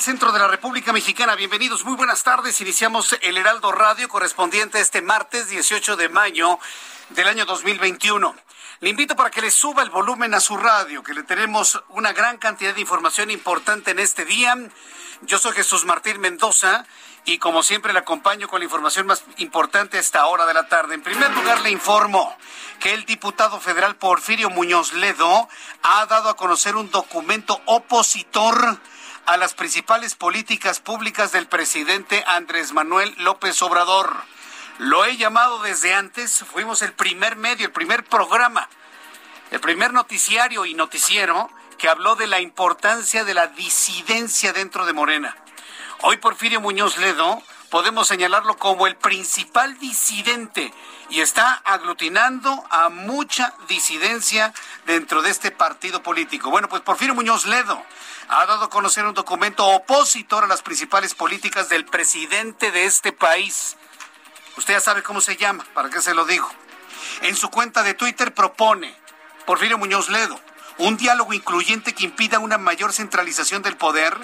Del centro de la República Mexicana. Bienvenidos, muy buenas tardes. Iniciamos el Heraldo Radio correspondiente a este martes 18 de mayo del año 2021. Le invito para que le suba el volumen a su radio, que le tenemos una gran cantidad de información importante en este día. Yo soy Jesús Martín Mendoza y como siempre le acompaño con la información más importante a esta hora de la tarde. En primer lugar, le informo que el diputado federal Porfirio Muñoz Ledo ha dado a conocer un documento opositor a las principales políticas públicas del presidente Andrés Manuel López Obrador. Lo he llamado desde antes, fuimos el primer medio, el primer programa, el primer noticiario y noticiero que habló de la importancia de la disidencia dentro de Morena. Hoy Porfirio Muñoz Ledo podemos señalarlo como el principal disidente y está aglutinando a mucha disidencia dentro de este partido político. Bueno, pues Porfirio Muñoz Ledo ha dado a conocer un documento opositor a las principales políticas del presidente de este país. Usted ya sabe cómo se llama, ¿para qué se lo digo? En su cuenta de Twitter propone Porfirio Muñoz Ledo un diálogo incluyente que impida una mayor centralización del poder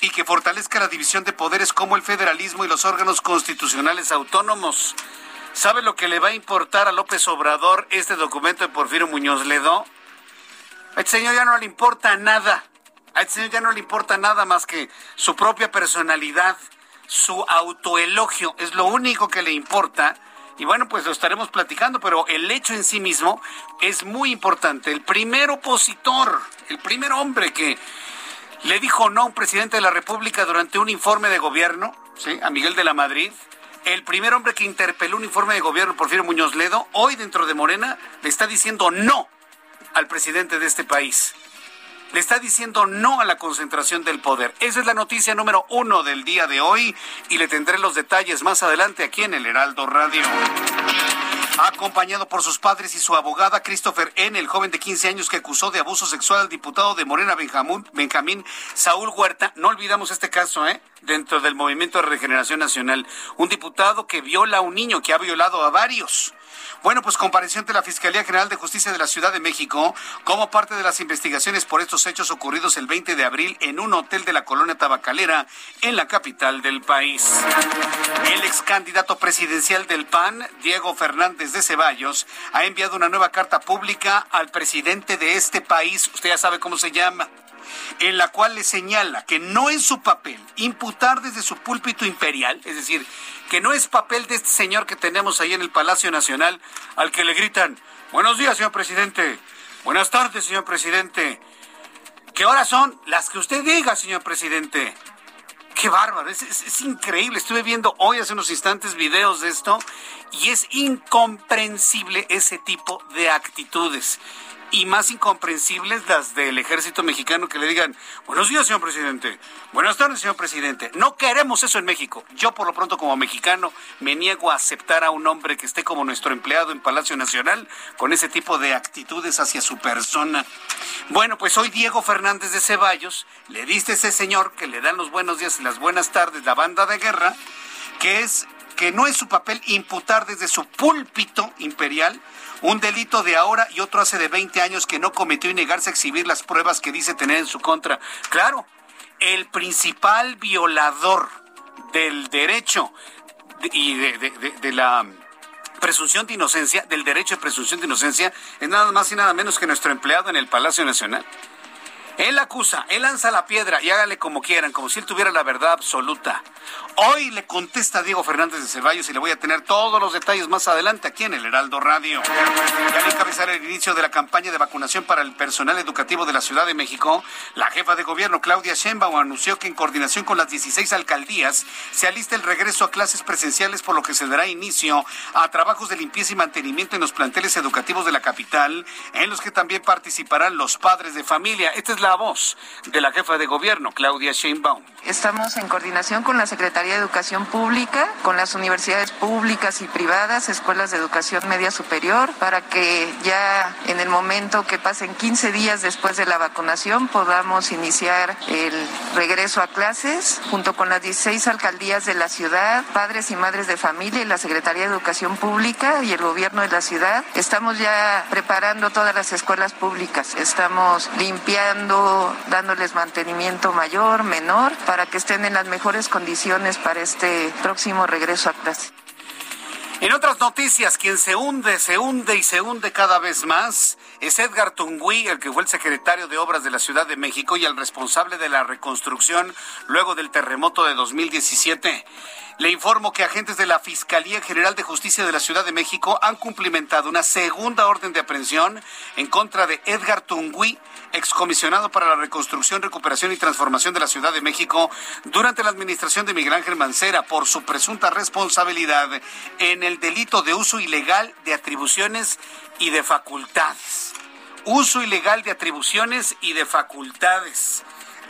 y que fortalezca la división de poderes como el federalismo y los órganos constitucionales autónomos. ¿Sabe lo que le va a importar a López Obrador este documento de Porfirio Muñoz Ledo? A este señor ya no le importa nada. A este señor ya no le importa nada más que su propia personalidad, su autoelogio. Es lo único que le importa. Y bueno, pues lo estaremos platicando, pero el hecho en sí mismo es muy importante. El primer opositor, el primer hombre que le dijo no a un presidente de la República durante un informe de gobierno, ¿sí? a Miguel de la Madrid, el primer hombre que interpeló un informe de gobierno, Porfirio Muñoz Ledo, hoy dentro de Morena le está diciendo no al presidente de este país. Le está diciendo no a la concentración del poder. Esa es la noticia número uno del día de hoy y le tendré los detalles más adelante aquí en el Heraldo Radio. Acompañado por sus padres y su abogada Christopher N., el joven de 15 años que acusó de abuso sexual al diputado de Morena Benjamín, Benjamín Saúl Huerta. No olvidamos este caso, ¿eh? Dentro del Movimiento de Regeneración Nacional. Un diputado que viola a un niño, que ha violado a varios. Bueno, pues compareció ante la Fiscalía General de Justicia de la Ciudad de México como parte de las investigaciones por estos hechos ocurridos el 20 de abril en un hotel de la colonia tabacalera en la capital del país. El ex candidato presidencial del PAN, Diego Fernández de Ceballos, ha enviado una nueva carta pública al presidente de este país, usted ya sabe cómo se llama en la cual le señala que no es su papel imputar desde su púlpito imperial, es decir, que no es papel de este señor que tenemos ahí en el Palacio Nacional, al que le gritan, buenos días, señor presidente, buenas tardes, señor presidente, ¿qué horas son? Las que usted diga, señor presidente. Qué bárbaro, es, es, increíble. Estuve viendo hoy hace unos instantes videos de esto y es incomprensible ese tipo de actitudes. Y más incomprensibles las del ejército mexicano que le digan, buenos días, señor presidente, buenas tardes, señor presidente. No queremos eso en México. Yo, por lo pronto, como mexicano, me niego a aceptar a un hombre que esté como nuestro empleado en Palacio Nacional con ese tipo de actitudes hacia su persona. Bueno, pues hoy Diego Fernández de Ceballos le diste a ese señor que le dan los buenos días y las buenas tardes, la banda de guerra, que es que no es su papel imputar desde su púlpito imperial un delito de ahora y otro hace de 20 años que no cometió y negarse a exhibir las pruebas que dice tener en su contra. Claro, el principal violador del derecho y de, la presunción de inocencia, del derecho de presunción de inocencia, es nada más y nada menos que nuestro empleado en el Palacio Nacional. Él acusa, él lanza la piedra y hágale como quieran, como si él tuviera la verdad absoluta. Hoy le contesta Diego Fernández de Ceballos y le voy a tener todos los detalles más adelante aquí en el Heraldo Radio. Y al encabezar el inicio de la campaña de vacunación para el personal educativo de la Ciudad de México, la jefa de gobierno Claudia Sheinbaum anunció que en coordinación con las 16 alcaldías se alista el regreso a clases presenciales por lo que se dará inicio a trabajos de limpieza y mantenimiento en los planteles educativos de la capital, en los que también participarán los padres de familia. Esta es la voz de la jefa de gobierno Claudia Sheinbaum. Estamos en coordinación con la Secretaría de Educación Pública, con las universidades públicas y privadas, escuelas de educación media superior, para que ya en el momento que pasen 15 días después de la vacunación podamos iniciar el regreso a clases junto con las 16 alcaldías de la ciudad, padres y madres de familia y la Secretaría de Educación Pública y el gobierno de la ciudad. Estamos ya preparando todas las escuelas públicas, estamos limpiando, dándoles mantenimiento mayor, menor, para que estén en las mejores condiciones para este próximo regreso a clase. En otras noticias, quien se hunde, se hunde y se hunde cada vez más es Edgar Tungui, el que fue el secretario de Obras de la Ciudad de México y el responsable de la reconstrucción luego del terremoto de 2017. Le informo que agentes de la Fiscalía General de Justicia de la Ciudad de México han cumplimentado una segunda orden de aprehensión en contra de Edgar Tungui, excomisionado para la reconstrucción, recuperación y transformación de la Ciudad de México durante la administración de Miguel Ángel Mancera por su presunta responsabilidad en el delito de uso ilegal de atribuciones y de facultades. Uso ilegal de atribuciones y de facultades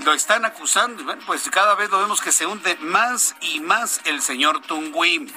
lo están acusando bueno, pues cada vez lo vemos que se hunde más y más el señor Tungui.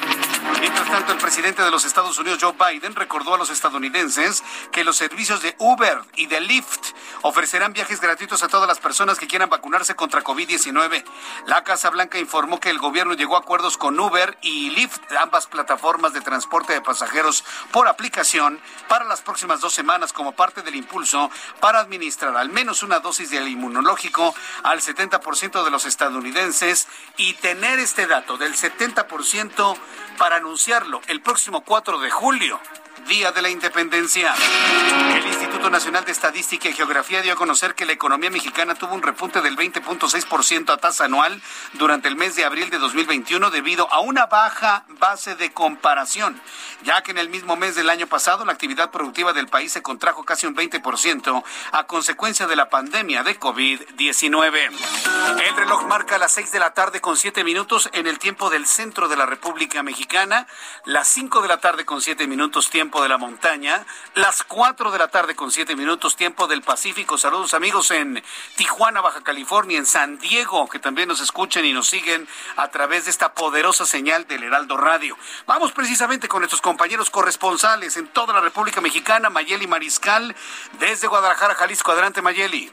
Mientras tanto, el presidente de los Estados Unidos, Joe Biden, recordó a los estadounidenses que los servicios de Uber y de Lyft ofrecerán viajes gratuitos a todas las personas que quieran vacunarse contra COVID-19. La Casa Blanca informó que el gobierno llegó a acuerdos con Uber y Lyft, ambas plataformas de transporte de pasajeros por aplicación, para las próximas dos semanas como parte del impulso para administrar al menos una dosis del inmunológico al 70% de los estadounidenses y tener este dato del 70% para anunciarlo el próximo 4 de julio. Día de la Independencia. El Instituto Nacional de Estadística y Geografía dio a conocer que la economía mexicana tuvo un repunte del 20.6% a tasa anual durante el mes de abril de 2021 debido a una baja base de comparación, ya que en el mismo mes del año pasado la actividad productiva del país se contrajo casi un 20% a consecuencia de la pandemia de COVID-19. El reloj marca las 6 de la tarde con 7 minutos en el tiempo del centro de la República Mexicana, las 5 de la tarde con 7 minutos tiempo de la montaña, las 4 de la tarde con 7 minutos tiempo del Pacífico. Saludos amigos en Tijuana, Baja California, en San Diego, que también nos escuchen y nos siguen a través de esta poderosa señal del Heraldo Radio. Vamos precisamente con nuestros compañeros corresponsales en toda la República Mexicana, Mayeli Mariscal, desde Guadalajara, Jalisco. Adelante, Mayeli.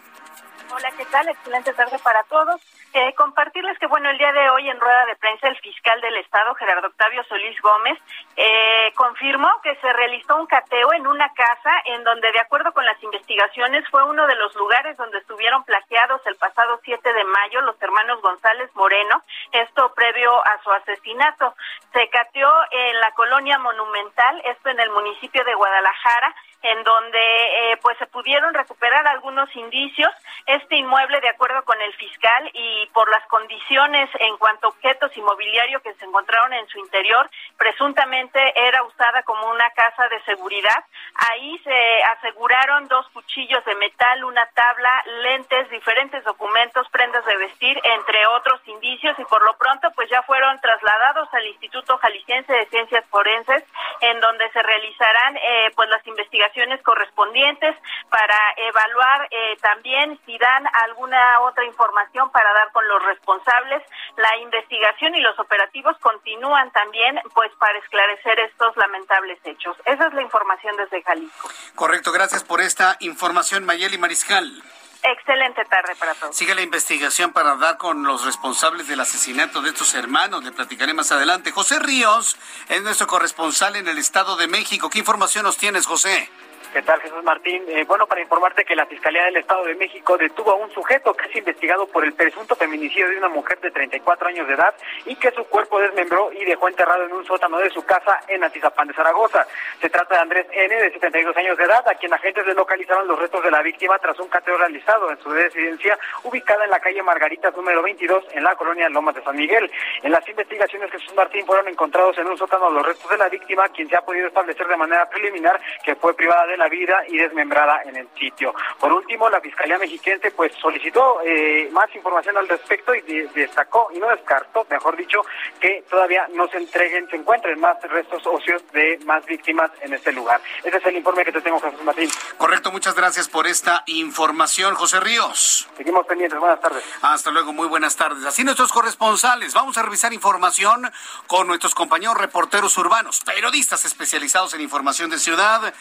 Hola, ¿qué tal? Excelente tarde para todos. Eh, compartirles que, bueno, el día de hoy en rueda de prensa el fiscal del Estado, Gerardo Octavio Solís Gómez, eh, confirmó que se realizó un cateo en una casa en donde, de acuerdo con las investigaciones, fue uno de los lugares donde estuvieron plagiados el pasado 7 de mayo los hermanos González Moreno, esto previo a su asesinato. Se cateó en la colonia Monumental, esto en el municipio de Guadalajara, en donde eh, pues se pudieron recuperar algunos indicios. Este inmueble, de acuerdo con el fiscal y por las condiciones en cuanto a objetos inmobiliarios que se encontraron en su interior, presuntamente era usada como una casa de seguridad. Ahí se aseguraron dos cuchillos de metal, una tabla, lentes, diferentes documentos, prendas de vestir, entre otros indicios y por lo pronto pues ya fueron trasladados al Instituto Jalisciense de Ciencias Forenses en donde se realizarán eh, pues las investigaciones correspondientes para evaluar eh, también si dan alguna otra información para dar con los responsables. La investigación y los operativos continúan también pues para esclarecer estos lamentables hechos. Esa es la información desde Jalisco. Correcto, gracias por esta información, Mayeli Mariscal. Excelente tarde para todos. Sigue la investigación para dar con los responsables del asesinato de estos hermanos. Le platicaré más adelante. José Ríos es nuestro corresponsal en el Estado de México. ¿Qué información nos tienes, José? ¿Qué tal, Jesús Martín? Eh, bueno, para informarte que la Fiscalía del Estado de México detuvo a un sujeto que es investigado por el presunto feminicidio de una mujer de 34 años de edad y que su cuerpo desmembró y dejó enterrado en un sótano de su casa en Atizapán de Zaragoza. Se trata de Andrés N., de 72 años de edad, a quien agentes localizaron los restos de la víctima tras un cateo realizado en su residencia ubicada en la calle Margaritas número 22 en la colonia Lomas de San Miguel. En las investigaciones, Jesús Martín, fueron encontrados en un sótano los restos de la víctima, quien se ha podido establecer de manera preliminar que fue privada de la vida y desmembrada en el sitio. Por último, la Fiscalía Mexiquense pues solicitó eh, más información al respecto y destacó y no descartó, mejor dicho, que todavía no se entreguen, se encuentren más restos óseos de más víctimas en este lugar. Ese es el informe que te tengo, Jesús Martín. Correcto, muchas gracias por esta información, José Ríos. Seguimos pendientes, buenas tardes. Hasta luego, muy buenas tardes. Así nuestros corresponsales, vamos a revisar información con nuestros compañeros reporteros urbanos, periodistas especializados en información de ciudad.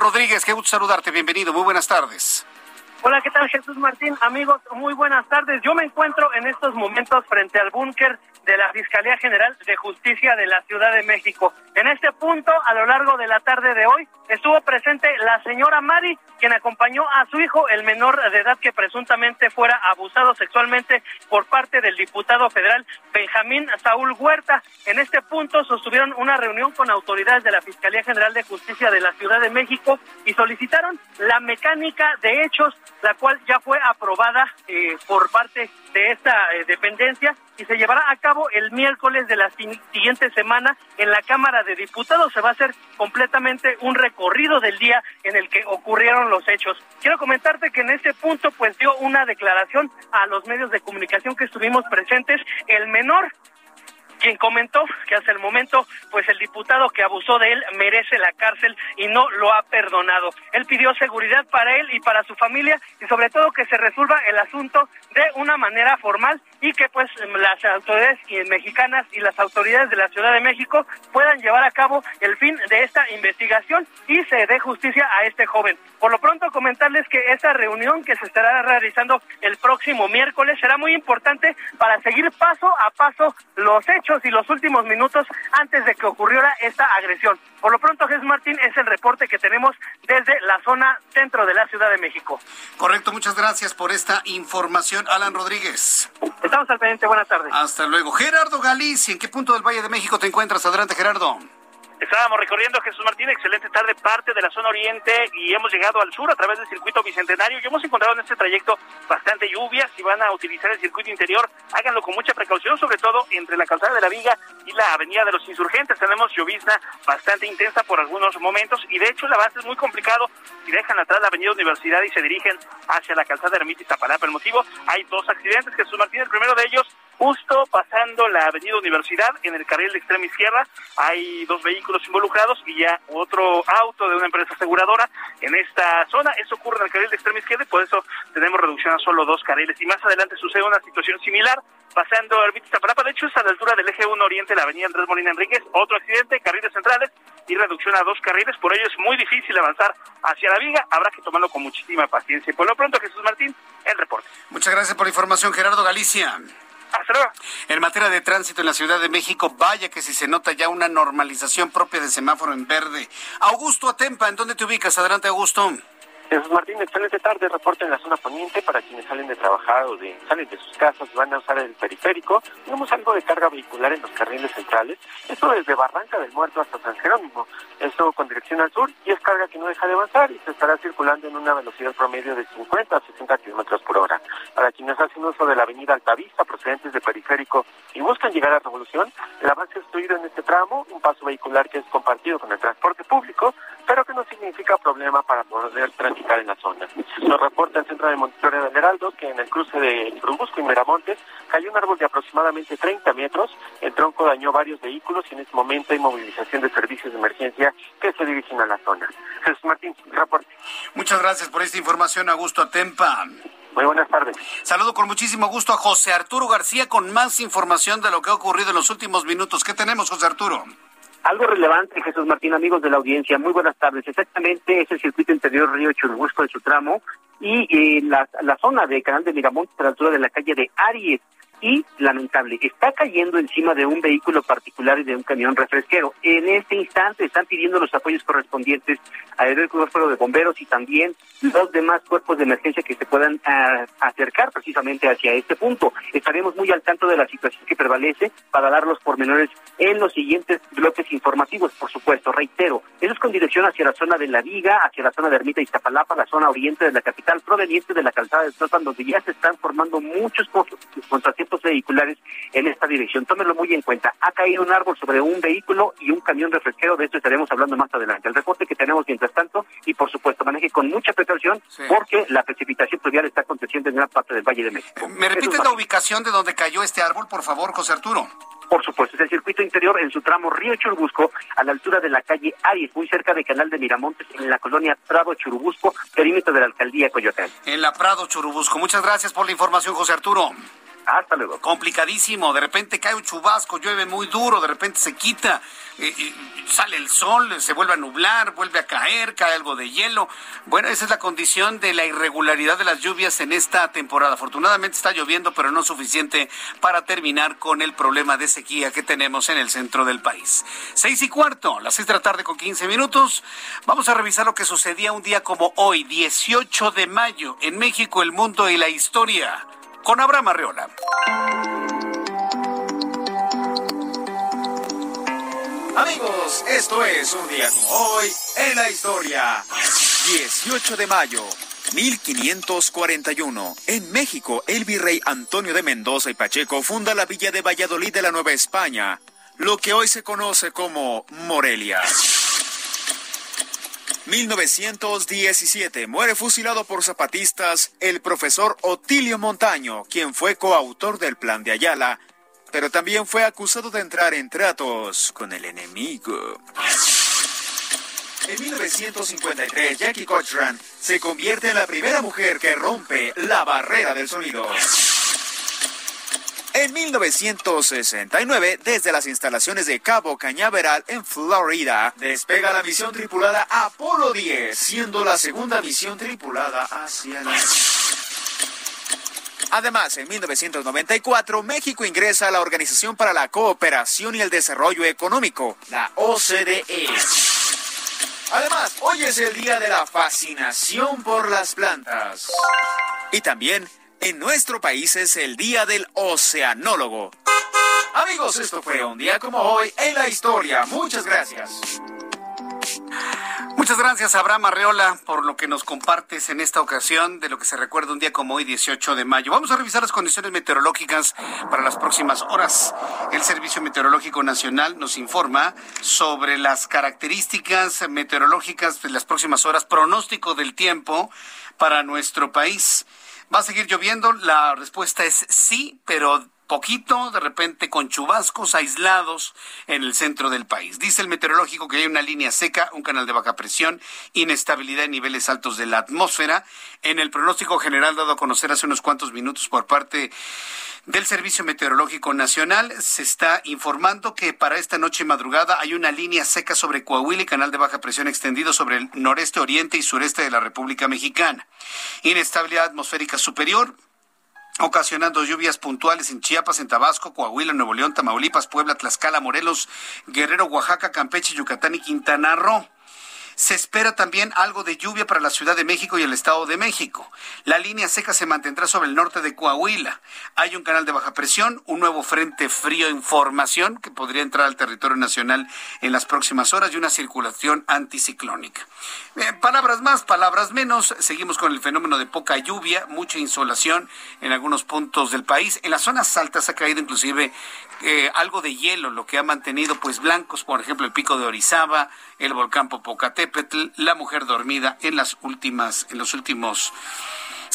Rodríguez, qué gusto saludarte, bienvenido, muy buenas tardes. Hola, ¿qué tal Jesús Martín? Amigos, muy buenas tardes. Yo me encuentro en estos momentos frente al búnker de la Fiscalía General de Justicia de la Ciudad de México. En este punto, a lo largo de la tarde de hoy, estuvo presente la señora Mari, quien acompañó a su hijo, el menor de edad que presuntamente fuera abusado sexualmente por parte del diputado federal Benjamín Saúl Huerta. En este punto sostuvieron una reunión con autoridades de la Fiscalía General de Justicia de la Ciudad de México y solicitaron la mecánica de hechos, la cual ya fue aprobada eh, por parte de esta eh, dependencia y se llevará a cabo el miércoles de la siguiente semana en la Cámara de Diputados. Se va a hacer completamente un recorrido del día en el que ocurrieron los hechos. Quiero comentarte que en este punto pues dio una declaración a los medios de comunicación que estuvimos presentes el menor quien comentó que hasta el momento, pues el diputado que abusó de él merece la cárcel y no lo ha perdonado. Él pidió seguridad para él y para su familia y sobre todo que se resuelva el asunto de una manera formal y que pues las autoridades mexicanas y las autoridades de la Ciudad de México puedan llevar a cabo el fin de esta investigación y se dé justicia a este joven. Por lo pronto comentarles que esta reunión que se estará realizando el próximo miércoles será muy importante para seguir paso a paso los hechos y los últimos minutos antes de que ocurriera esta agresión. Por lo pronto, Jesús Martín, es el reporte que tenemos desde la zona centro de la Ciudad de México. Correcto, muchas gracias por esta información, Alan Rodríguez. Estamos al pendiente, buenas tardes. Hasta luego. Gerardo Galicia, ¿en qué punto del Valle de México te encuentras? Adelante, Gerardo. Estábamos recorriendo Jesús Martín, excelente tarde, parte de la zona oriente y hemos llegado al sur a través del circuito bicentenario y hemos encontrado en este trayecto bastante lluvia. Si van a utilizar el circuito interior, háganlo con mucha precaución, sobre todo entre la calzada de la Viga y la avenida de los Insurgentes. Tenemos llovizna bastante intensa por algunos momentos y de hecho el avance es muy complicado si dejan atrás la avenida Universidad y se dirigen hacia la calzada de Ermita y Zapalapa. El motivo, hay dos accidentes, Jesús Martín, el primero de ellos justo pasando la avenida Universidad en el carril de extrema izquierda. Hay dos vehículos involucrados y ya otro auto de una empresa aseguradora en esta zona. Eso ocurre en el carril de extrema izquierda y por eso tenemos reducción a solo dos carriles. Y más adelante sucede una situación similar pasando Arbit Zapalapa. De hecho, es a la altura del eje 1 Oriente, la avenida Andrés Molina Enríquez. Otro accidente, carriles centrales y reducción a dos carriles. Por ello es muy difícil avanzar hacia la viga. Habrá que tomarlo con muchísima paciencia. Y por lo pronto, Jesús Martín, el reporte. Muchas gracias por la información, Gerardo Galicia. En materia de tránsito en la Ciudad de México, vaya que si se nota ya una normalización propia de semáforo en verde. Augusto Atempa, ¿en dónde te ubicas? Adelante, Augusto. Jesús Martín, excelente tarde. Reporte en la zona poniente para quienes salen de trabajar o de, salen de sus casas van a usar el periférico. Tenemos algo de carga vehicular en los carriles centrales. Esto desde Barranca del Muerto hasta San Jerónimo. Esto con dirección al sur y es carga que no deja de avanzar y se estará circulando en una velocidad promedio de 50 a 60 kilómetros por hora. Para quienes hacen uso de la avenida Altavista procedentes de periférico y buscan llegar a Revolución, el avance es en este tramo, un paso vehicular que es compartido con el transporte público, pero que no significa problema para poder transitar en la zona. Nos reporta el Centro de Monitoreo del Heraldo que en el cruce de Churubusco y Miramontes cayó un árbol de aproximadamente 30 metros, el tronco dañó varios vehículos y en este momento hay movilización de servicios de emergencia que se dirigen a la zona. Jesús Martín, reporte. Muchas gracias por esta información, Augusto Atempa. Muy buenas tardes. Saludo con muchísimo gusto a José Arturo García con más información de lo que ha ocurrido en los últimos minutos. ¿Qué tenemos, José Arturo? Algo relevante, Jesús Martín, amigos de la audiencia. Muy buenas tardes. Exactamente es el circuito interior Río Churubusco en su tramo y en la, la zona de Canal de Miramontes, a la altura de la calle de Aries y lamentable, está cayendo encima de un vehículo particular y de un camión refresquero. En este instante están pidiendo los apoyos correspondientes al cuerpo de bomberos y también los demás cuerpos de emergencia que se puedan ah, acercar precisamente hacia este punto. Estaremos muy al tanto de la situación que prevalece para dar los pormenores en los siguientes bloques informativos, por supuesto. Reitero, eso es con dirección hacia la zona de La Viga, hacia la zona de Ermita Iztapalapa, la zona oriente de la capital, proveniente de la calzada de Tlalpan, donde ya se están formando muchos contratiempos vehiculares en esta dirección. Tómenlo muy en cuenta. Ha caído un árbol sobre un vehículo y un camión refresquero. De esto estaremos hablando más adelante. El reporte que tenemos mientras tanto y, por supuesto, maneje con mucha precaución porque la precipitación pluvial está aconteciendo en gran parte del Valle de México. ¿Me repites la ubicación de donde cayó este árbol, por favor, José Arturo? Por supuesto, es el circuito interior en su tramo Río Churubusco, a la altura de la calle Aries, muy cerca de Canal de Miramontes, en la colonia Prado Churubusco, perímetro de la alcaldía Coyoacán. En la Prado Churubusco. Muchas gracias por la información, José Arturo. Hasta luego. Complicadísimo. De repente cae un chubasco, llueve muy duro, de repente se quita, eh, sale el sol, se vuelve a nublar, vuelve a caer, cae algo de hielo. Bueno, esa es la condición de la irregularidad de las lluvias en esta temporada. Afortunadamente está lloviendo, pero no suficiente para terminar con el problema de sequía que tenemos en el centro del país. Seis y cuarto, las seis de la tarde con quince minutos. Vamos a revisar lo que sucedía un día como hoy, 18 de mayo, en México, el mundo y la historia con Abraham Arreola. Amigos, esto es un día como hoy en la historia. 18 de mayo. 1541. En México, el virrey Antonio de Mendoza y Pacheco funda la villa de Valladolid de la Nueva España, lo que hoy se conoce como Morelia. 1917 muere fusilado por zapatistas el profesor Otilio Montaño, quien fue coautor del Plan de Ayala, pero también fue acusado de entrar en tratos con el enemigo. En 1953, Jackie Cochran se convierte en la primera mujer que rompe la barrera del sonido. En 1969, desde las instalaciones de Cabo Cañaveral en Florida, despega la misión tripulada Apolo 10, siendo la segunda misión tripulada hacia la... Además, en 1994, México ingresa a la Organización para la Cooperación y el Desarrollo Económico, la OCDE. Además, hoy es el día de la fascinación por las plantas. Y también en nuestro país es el Día del Oceanólogo. Amigos, esto fue un día como hoy en la historia. Muchas gracias. Muchas gracias, Abraham Arreola, por lo que nos compartes en esta ocasión de lo que se recuerda un día como hoy, 18 de mayo. Vamos a revisar las condiciones meteorológicas para las próximas horas. El Servicio Meteorológico Nacional nos informa sobre las características meteorológicas de las próximas horas, pronóstico del tiempo para nuestro país. ¿Va a seguir lloviendo? La respuesta es sí, pero poquito, de repente con chubascos aislados en el centro del país. Dice el meteorológico que hay una línea seca, un canal de baja presión, inestabilidad en niveles altos de la atmósfera. En el pronóstico general dado a conocer hace unos cuantos minutos por parte del Servicio Meteorológico Nacional se está informando que para esta noche y madrugada hay una línea seca sobre Coahuila y canal de baja presión extendido sobre el noreste, oriente y sureste de la República Mexicana. Inestabilidad atmosférica superior, ocasionando lluvias puntuales en Chiapas, en Tabasco, Coahuila, Nuevo León, Tamaulipas, Puebla, Tlaxcala, Morelos, Guerrero, Oaxaca, Campeche, Yucatán y Quintana Roo. Se espera también algo de lluvia para la Ciudad de México y el Estado de México. La línea seca se mantendrá sobre el norte de Coahuila. Hay un canal de baja presión, un nuevo frente frío en formación que podría entrar al territorio nacional en las próximas horas y una circulación anticiclónica. Eh, palabras más, palabras menos. Seguimos con el fenómeno de poca lluvia, mucha insolación en algunos puntos del país. En las zonas altas ha caído inclusive eh, algo de hielo, lo que ha mantenido pues blancos, por ejemplo, el pico de Orizaba, el volcán Popocatépetl, la mujer dormida en las últimas, en los últimos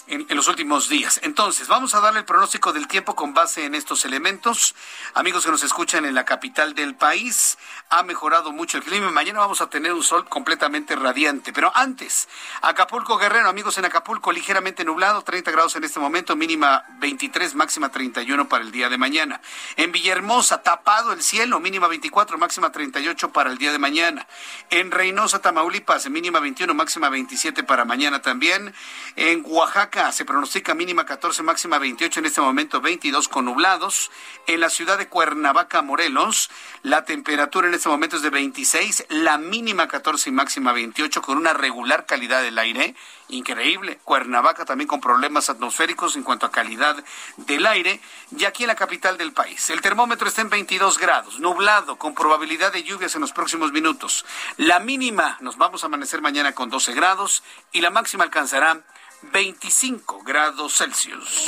en, los últimos días. Entonces, vamos a darle el pronóstico del tiempo con base en estos elementos. Amigos que nos escuchan en la capital del país, ha mejorado mucho el clima. Mañana vamos a tener un sol completamente radiante. Pero antes, Acapulco Guerrero, amigos en Acapulco, ligeramente nublado, 30 grados en este momento, mínima 23, máxima 31 para el día de mañana. En Villahermosa, tapado el cielo, mínima 24, máxima 38 para el día de mañana. En Reynosa, Tamaulipas, mínima 21, máxima 27 para mañana también. En Oaxaca se pronostica mínima 14, máxima 28, en este momento 22 con nublados. En la ciudad de Cuernavaca, Morelos, la temperatura en este momento es de 26, la mínima 14 y máxima 28 con una regular calidad del aire. Increíble. Cuernavaca también con problemas atmosféricos en cuanto a calidad del aire. Y aquí en la capital del país, el termómetro está en 22 grados, nublado, con probabilidad de lluvias en los próximos minutos. La mínima, nos vamos a amanecer mañana con 12 grados y la máxima alcanzará 25 grados Celsius.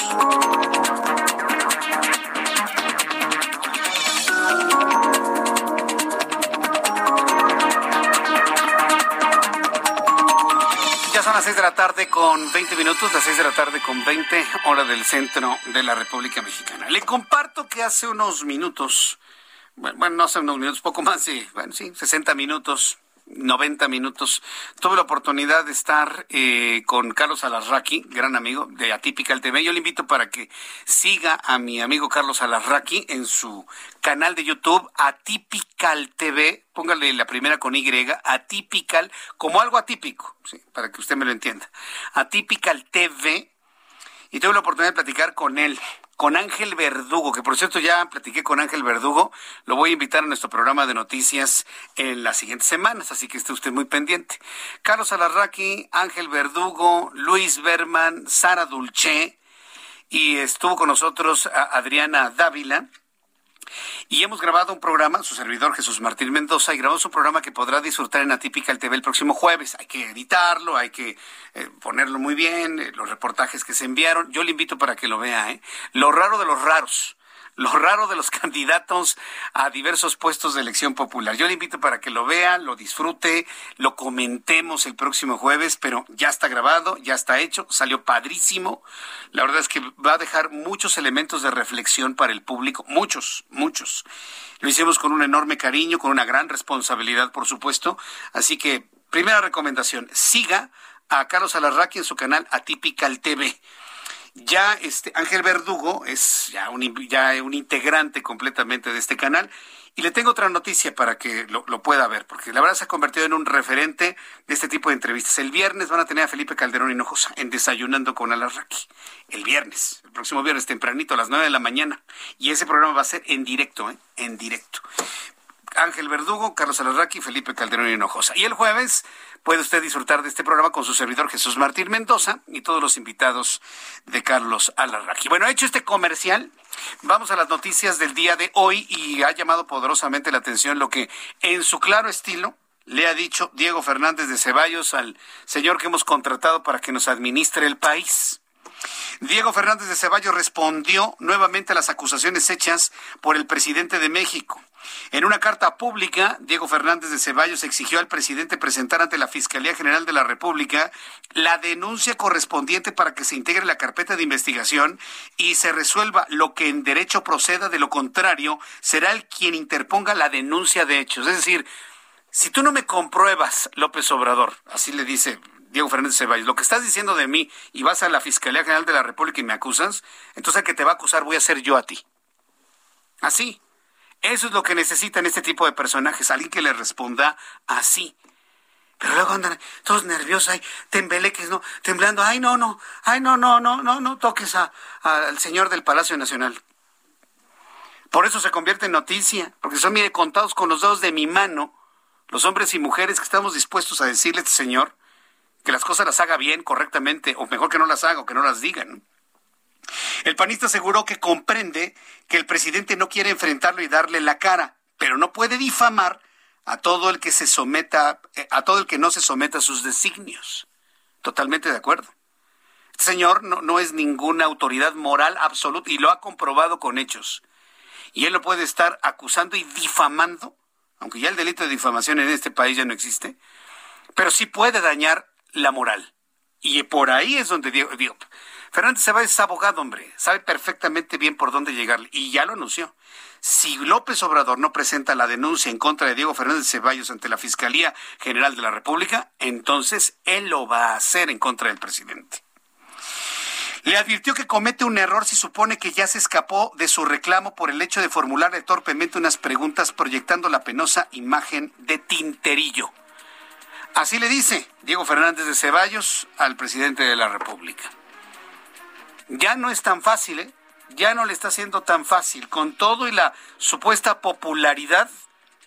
Ya son las 6 de la tarde con 20 minutos, las 6 de la tarde con 20, hora del centro de la República Mexicana. Le comparto que hace unos minutos, bueno, no hace unos minutos, poco más, sí, bueno, sí, 60 minutos, 90 minutos. Tuve la oportunidad de estar eh, con Carlos Alarraqui, gran amigo de Atypical TV. Yo le invito para que siga a mi amigo Carlos Alarraqui en su canal de YouTube Atypical TV. Póngale la primera con Y, Atypical, como algo atípico, para que usted me lo entienda. Atypical TV. Y tuve la oportunidad de platicar con él con Ángel Verdugo, que por cierto ya platiqué con Ángel Verdugo, lo voy a invitar a nuestro programa de noticias en las siguientes semanas, así que esté usted muy pendiente. Carlos Alarraqui, Ángel Verdugo, Luis Berman, Sara Dulce, y estuvo con nosotros Adriana Dávila, y hemos grabado un programa, su servidor Jesús Martín Mendoza, y grabamos un programa que podrá disfrutar en Atípica el TV el próximo jueves. Hay que editarlo, hay que eh, ponerlo muy bien, eh, los reportajes que se enviaron. Yo le invito para que lo vea, ¿eh? Lo raro de los raros lo raro de los candidatos a diversos puestos de elección popular. Yo le invito para que lo vea, lo disfrute, lo comentemos el próximo jueves, pero ya está grabado, ya está hecho, salió padrísimo. La verdad es que va a dejar muchos elementos de reflexión para el público, muchos, muchos. Lo hicimos con un enorme cariño, con una gran responsabilidad, por supuesto. Así que, primera recomendación, siga a Carlos Alarraqui en su canal Atypical TV ya este Ángel Verdugo es ya un, ya un integrante completamente de este canal. Y le tengo otra noticia para que lo, pueda ver, porque la verdad se ha convertido en un referente de este tipo de entrevistas. El viernes van a tener a Felipe Calderón Hinojosa en Desayunando con Alarraqui. El viernes, el próximo viernes tempranito, a las nueve de la mañana. Y ese programa va a ser en directo, ¿eh? En directo. Ángel Verdugo, Carlos Alarraqui, Felipe Calderón Hinojosa. Y el jueves puede usted disfrutar de este programa con su servidor Jesús Martín Mendoza y todos los invitados de Carlos Alarraqui. Bueno, hecho este comercial, vamos a las noticias del día de hoy y ha llamado poderosamente la atención lo que en su claro estilo le ha dicho Diego Fernández de Ceballos al señor que hemos contratado para que nos administre el país. Diego Fernández de Ceballos respondió nuevamente a las acusaciones hechas por el presidente de México. En una carta pública, Diego Fernández de Ceballos exigió al presidente presentar ante la Fiscalía General de la República la denuncia correspondiente para que se integre la carpeta de investigación y se resuelva lo que en derecho proceda, de lo contrario, será el quien interponga la denuncia de hechos. Es decir, si tú no me compruebas, López Obrador, así le dice Diego Fernández de Ceballos, lo que estás diciendo de mí y vas a la Fiscalía General de la República y me acusas, entonces el que te va a acusar voy a ser yo a ti. Así. Eso es lo que necesitan este tipo de personajes, alguien que le responda así. Pero luego andan todos nerviosos, ahí, tembeleques, ¿no? Temblando, ay, no, no, ay, no, no, no, no, no toques al señor del Palacio Nacional. Por eso se convierte en noticia, porque son, mire, contados con los dedos de mi mano, los hombres y mujeres que estamos dispuestos a decirle a este señor que las cosas las haga bien, correctamente, o mejor que no las haga o que no las digan. El panista aseguró que comprende que el presidente no quiere enfrentarlo y darle la cara, pero no puede difamar a todo el que se someta, eh, a todo el que no se someta a sus designios. Totalmente de acuerdo. Este señor no, es ninguna autoridad moral absoluta y lo ha comprobado con hechos. Y él lo puede estar acusando y difamando, aunque ya el delito de difamación en este país ya no existe, pero sí puede dañar la moral. Y por ahí es donde digo Fernández Ceballos es abogado, hombre, sabe perfectamente bien por dónde llegar y ya lo anunció. Si López Obrador no presenta la denuncia en contra de Diego Fernández Ceballos ante la Fiscalía General de la República, entonces él lo va a hacer en contra del presidente. Le advirtió que comete un error si supone que ya se escapó de su reclamo por el hecho de formularle torpemente unas preguntas proyectando la penosa imagen de Tinterillo. Así le dice Diego Fernández de Ceballos al presidente de la República. Ya no es tan fácil, ¿eh? Ya no le está siendo tan fácil. Con todo y la supuesta popularidad,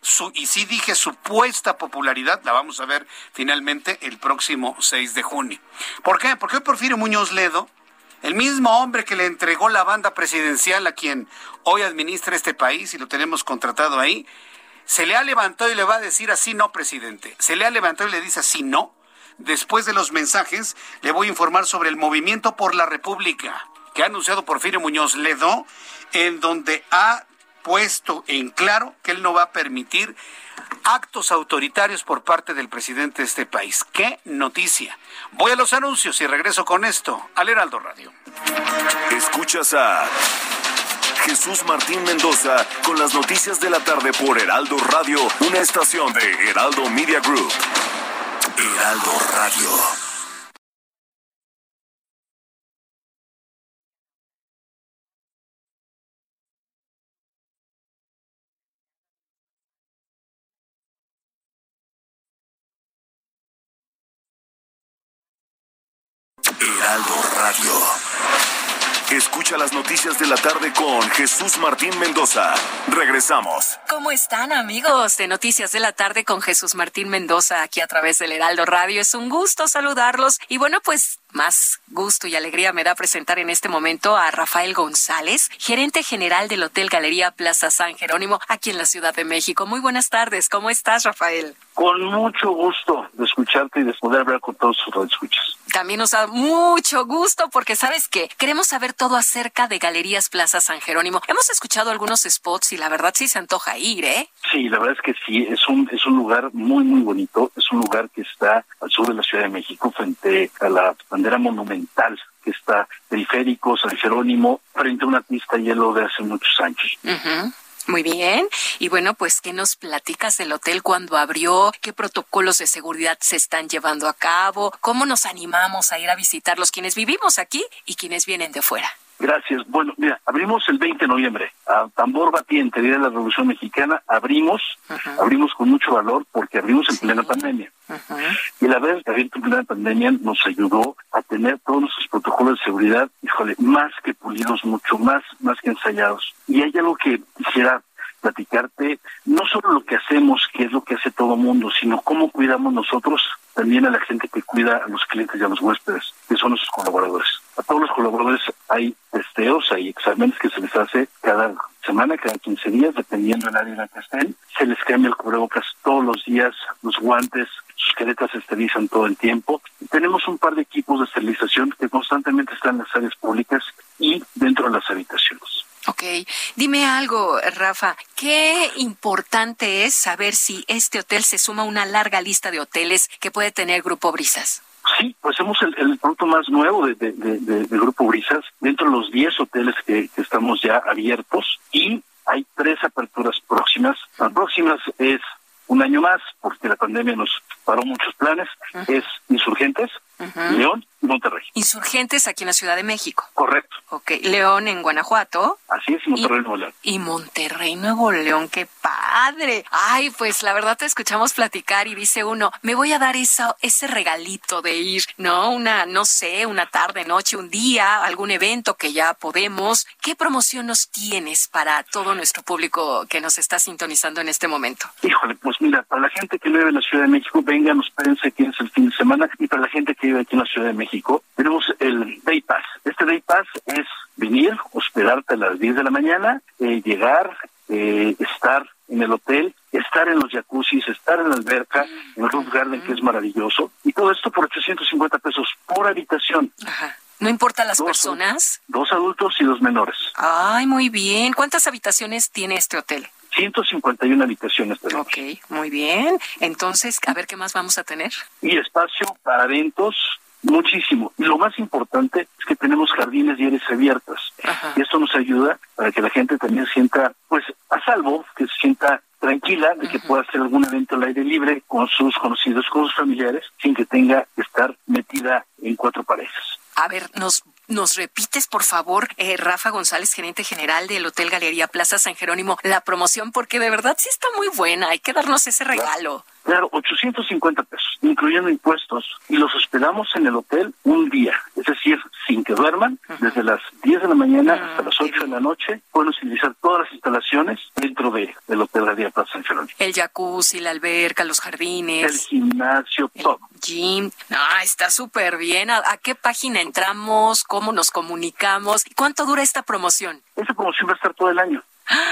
su, y sí dije supuesta popularidad, la vamos a ver finalmente el próximo 6 de junio. ¿Por qué? Porque hoy Porfirio Muñoz Ledo, el mismo hombre que le entregó la banda presidencial a quien hoy administra este país y lo tenemos contratado ahí, se le ha levantado y le va a decir así no, presidente. Se le ha levantado y le dice así no. Después de los mensajes, le voy a informar sobre el movimiento por la República que ha anunciado Porfirio Muñoz Ledo, en donde ha puesto en claro que él no va a permitir actos autoritarios por parte del presidente de este país. ¡Qué noticia! Voy a los anuncios y regreso con esto al Heraldo Radio. Escuchas a Jesús Martín Mendoza con las noticias de la tarde por Heraldo Radio, una estación de Heraldo Media Group. Heraldo Radio. Noticias de la tarde con Jesús Martín Mendoza. Regresamos. ¿Cómo están amigos de Noticias de la tarde con Jesús Martín Mendoza aquí a través del Heraldo Radio? Es un gusto saludarlos y bueno, pues más gusto y alegría me da presentar en este momento a Rafael González, gerente general del Hotel Galería Plaza San Jerónimo, aquí en la Ciudad de México. Muy buenas tardes, ¿cómo estás, Rafael? Con mucho gusto de escucharte y de poder hablar con todos sus escuchas. También nos da mucho gusto porque sabes que queremos saber todo acerca de Galerías Plaza San Jerónimo. Hemos escuchado algunos spots y la verdad sí se antoja ir, ¿eh? Sí, la verdad es que sí, es un, es un lugar muy, muy bonito. Es un lugar que está al sur de la Ciudad de México, frente a la bandera monumental que está periférico, San Jerónimo, frente a una pista de hielo de hace muchos años. Muy bien. Y bueno, pues, ¿qué nos platicas del hotel cuando abrió? ¿Qué protocolos de seguridad se están llevando a cabo? ¿Cómo nos animamos a ir a visitar los quienes vivimos aquí y quienes vienen de fuera? Gracias. Bueno, mira, abrimos el 20 de noviembre. A tambor batiente, Día de la Revolución Mexicana, abrimos, abrimos con mucho valor porque abrimos en plena pandemia. Y la vez abierto en plena pandemia nos ayudó a tener todos nuestros protocolos de seguridad, híjole, más que pulidos, mucho más, más que ensayados. Y hay algo que quisiera platicarte, no solo lo que hacemos, que es lo que hace todo mundo, sino cómo cuidamos nosotros también a la gente que cuida a los clientes y a los huéspedes, que son nuestros colaboradores. A todos los colaboradores hay testeos, hay exámenes que se les hace cada semana, cada 15 días, dependiendo del área en la que estén. Se les cambia el cubrebocas todos los días, los guantes, sus caretas se esterilizan todo el tiempo. Y tenemos un par de equipos de esterilización que constantemente están en las áreas públicas y dentro de las habitaciones. Ok, dime algo, Rafa, ¿qué importante es saber si este hotel se suma a una larga lista de hoteles que puede tener Grupo Brisas? Sí, pues somos el, el producto más nuevo de, de, de, de, Grupo Brisas, dentro de los 10 hoteles que, que estamos ya abiertos y hay tres aperturas próximas. Las próximas es un año más, porque la pandemia nos paró muchos planes, es Insurgentes, León Monterrey. Insurgentes aquí en la Ciudad de México. Correcto. Ok, León en Guanajuato. Así es, y Monterrey Nuevo León. Y Monterrey Nuevo León, qué padre. Ay, pues la verdad te escuchamos platicar y dice uno, me voy a dar esa, ese regalito de ir, ¿no? Una, no sé, una tarde, noche, un día, algún evento que ya podemos. ¿Qué promoción nos tienes para todo nuestro público que nos está sintonizando en este momento? Híjole, pues mira, para la gente que vive en la Ciudad de México, vengan, espérense, tienes el fin de semana. Y para la gente que vive aquí en la Ciudad de México, tenemos el Day Pass. Este Day Pass es venir, hospedarte a las 10 de la mañana, eh, llegar, eh, estar en el hotel, estar en los jacuzzis, estar en la alberca, en el Roof Garden, que es maravilloso. Y todo esto por 850 pesos por habitación. Ajá. ¿No importa las dos, personas? Dos adultos y dos menores. Ay, muy bien. ¿Cuántas habitaciones tiene este hotel? 151 habitaciones tenemos. Ok, muy bien. Entonces, a ver qué más vamos a tener. Y espacio para eventos Muchísimo. Y lo más importante es que tenemos jardines y áreas abiertas. Y esto nos ayuda para que la gente también sienta, pues, a salvo, que se sienta tranquila de que pueda hacer algún evento al aire libre con sus conocidos, con sus familiares, sin que tenga que estar metida en cuatro paredes. A ver, nos ¿Nos repites, por favor, eh, Rafa González, gerente general del Hotel Galería Plaza San Jerónimo, la promoción? Porque de verdad sí está muy buena. Hay que darnos ese regalo. Claro, 850 pesos, incluyendo impuestos, y los hospedamos en el hotel un día, es decir, sin que duerman, desde las 10 de la mañana ah, hasta las 8 de la noche, pueden utilizar todas las instalaciones dentro de, del Hotel Galería Plaza San Jerónimo. El jacuzzi, la alberca, los jardines. El gimnasio, todo. Gym. No, está súper bien. ¿A, ¿A qué página entramos? ¿Cómo nos comunicamos? ¿Cuánto dura esta promoción? Esta promoción va a estar todo el año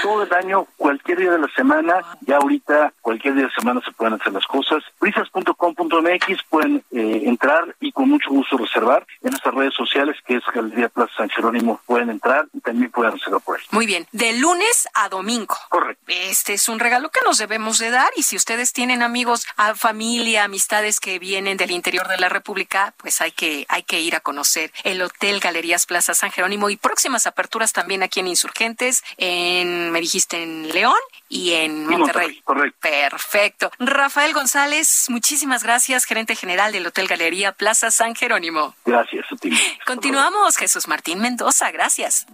todo el año, cualquier día de la semana, ya ahorita, cualquier día de la semana se pueden hacer las cosas. Brisas.com.mx pueden eh, entrar y con mucho gusto reservar. En nuestras redes sociales, que es Galería Plaza San Jerónimo, pueden entrar y también pueden reservar por ahí. Muy bien, de lunes a domingo. Correcto. Este es un regalo que nos debemos de dar y si ustedes tienen amigos, a familia, amistades que vienen del interior de la República, pues hay que, hay que ir a conocer el Hotel Galerías Plaza San Jerónimo y próximas aperturas también aquí en Insurgentes, en me dijiste, en León y en Monterrey. correcto. Perfecto. Rafael González, muchísimas gracias, gerente general del Hotel Galería Plaza San Jerónimo. Gracias a ti. Continuamos, Jesús Martín Mendoza, gracias.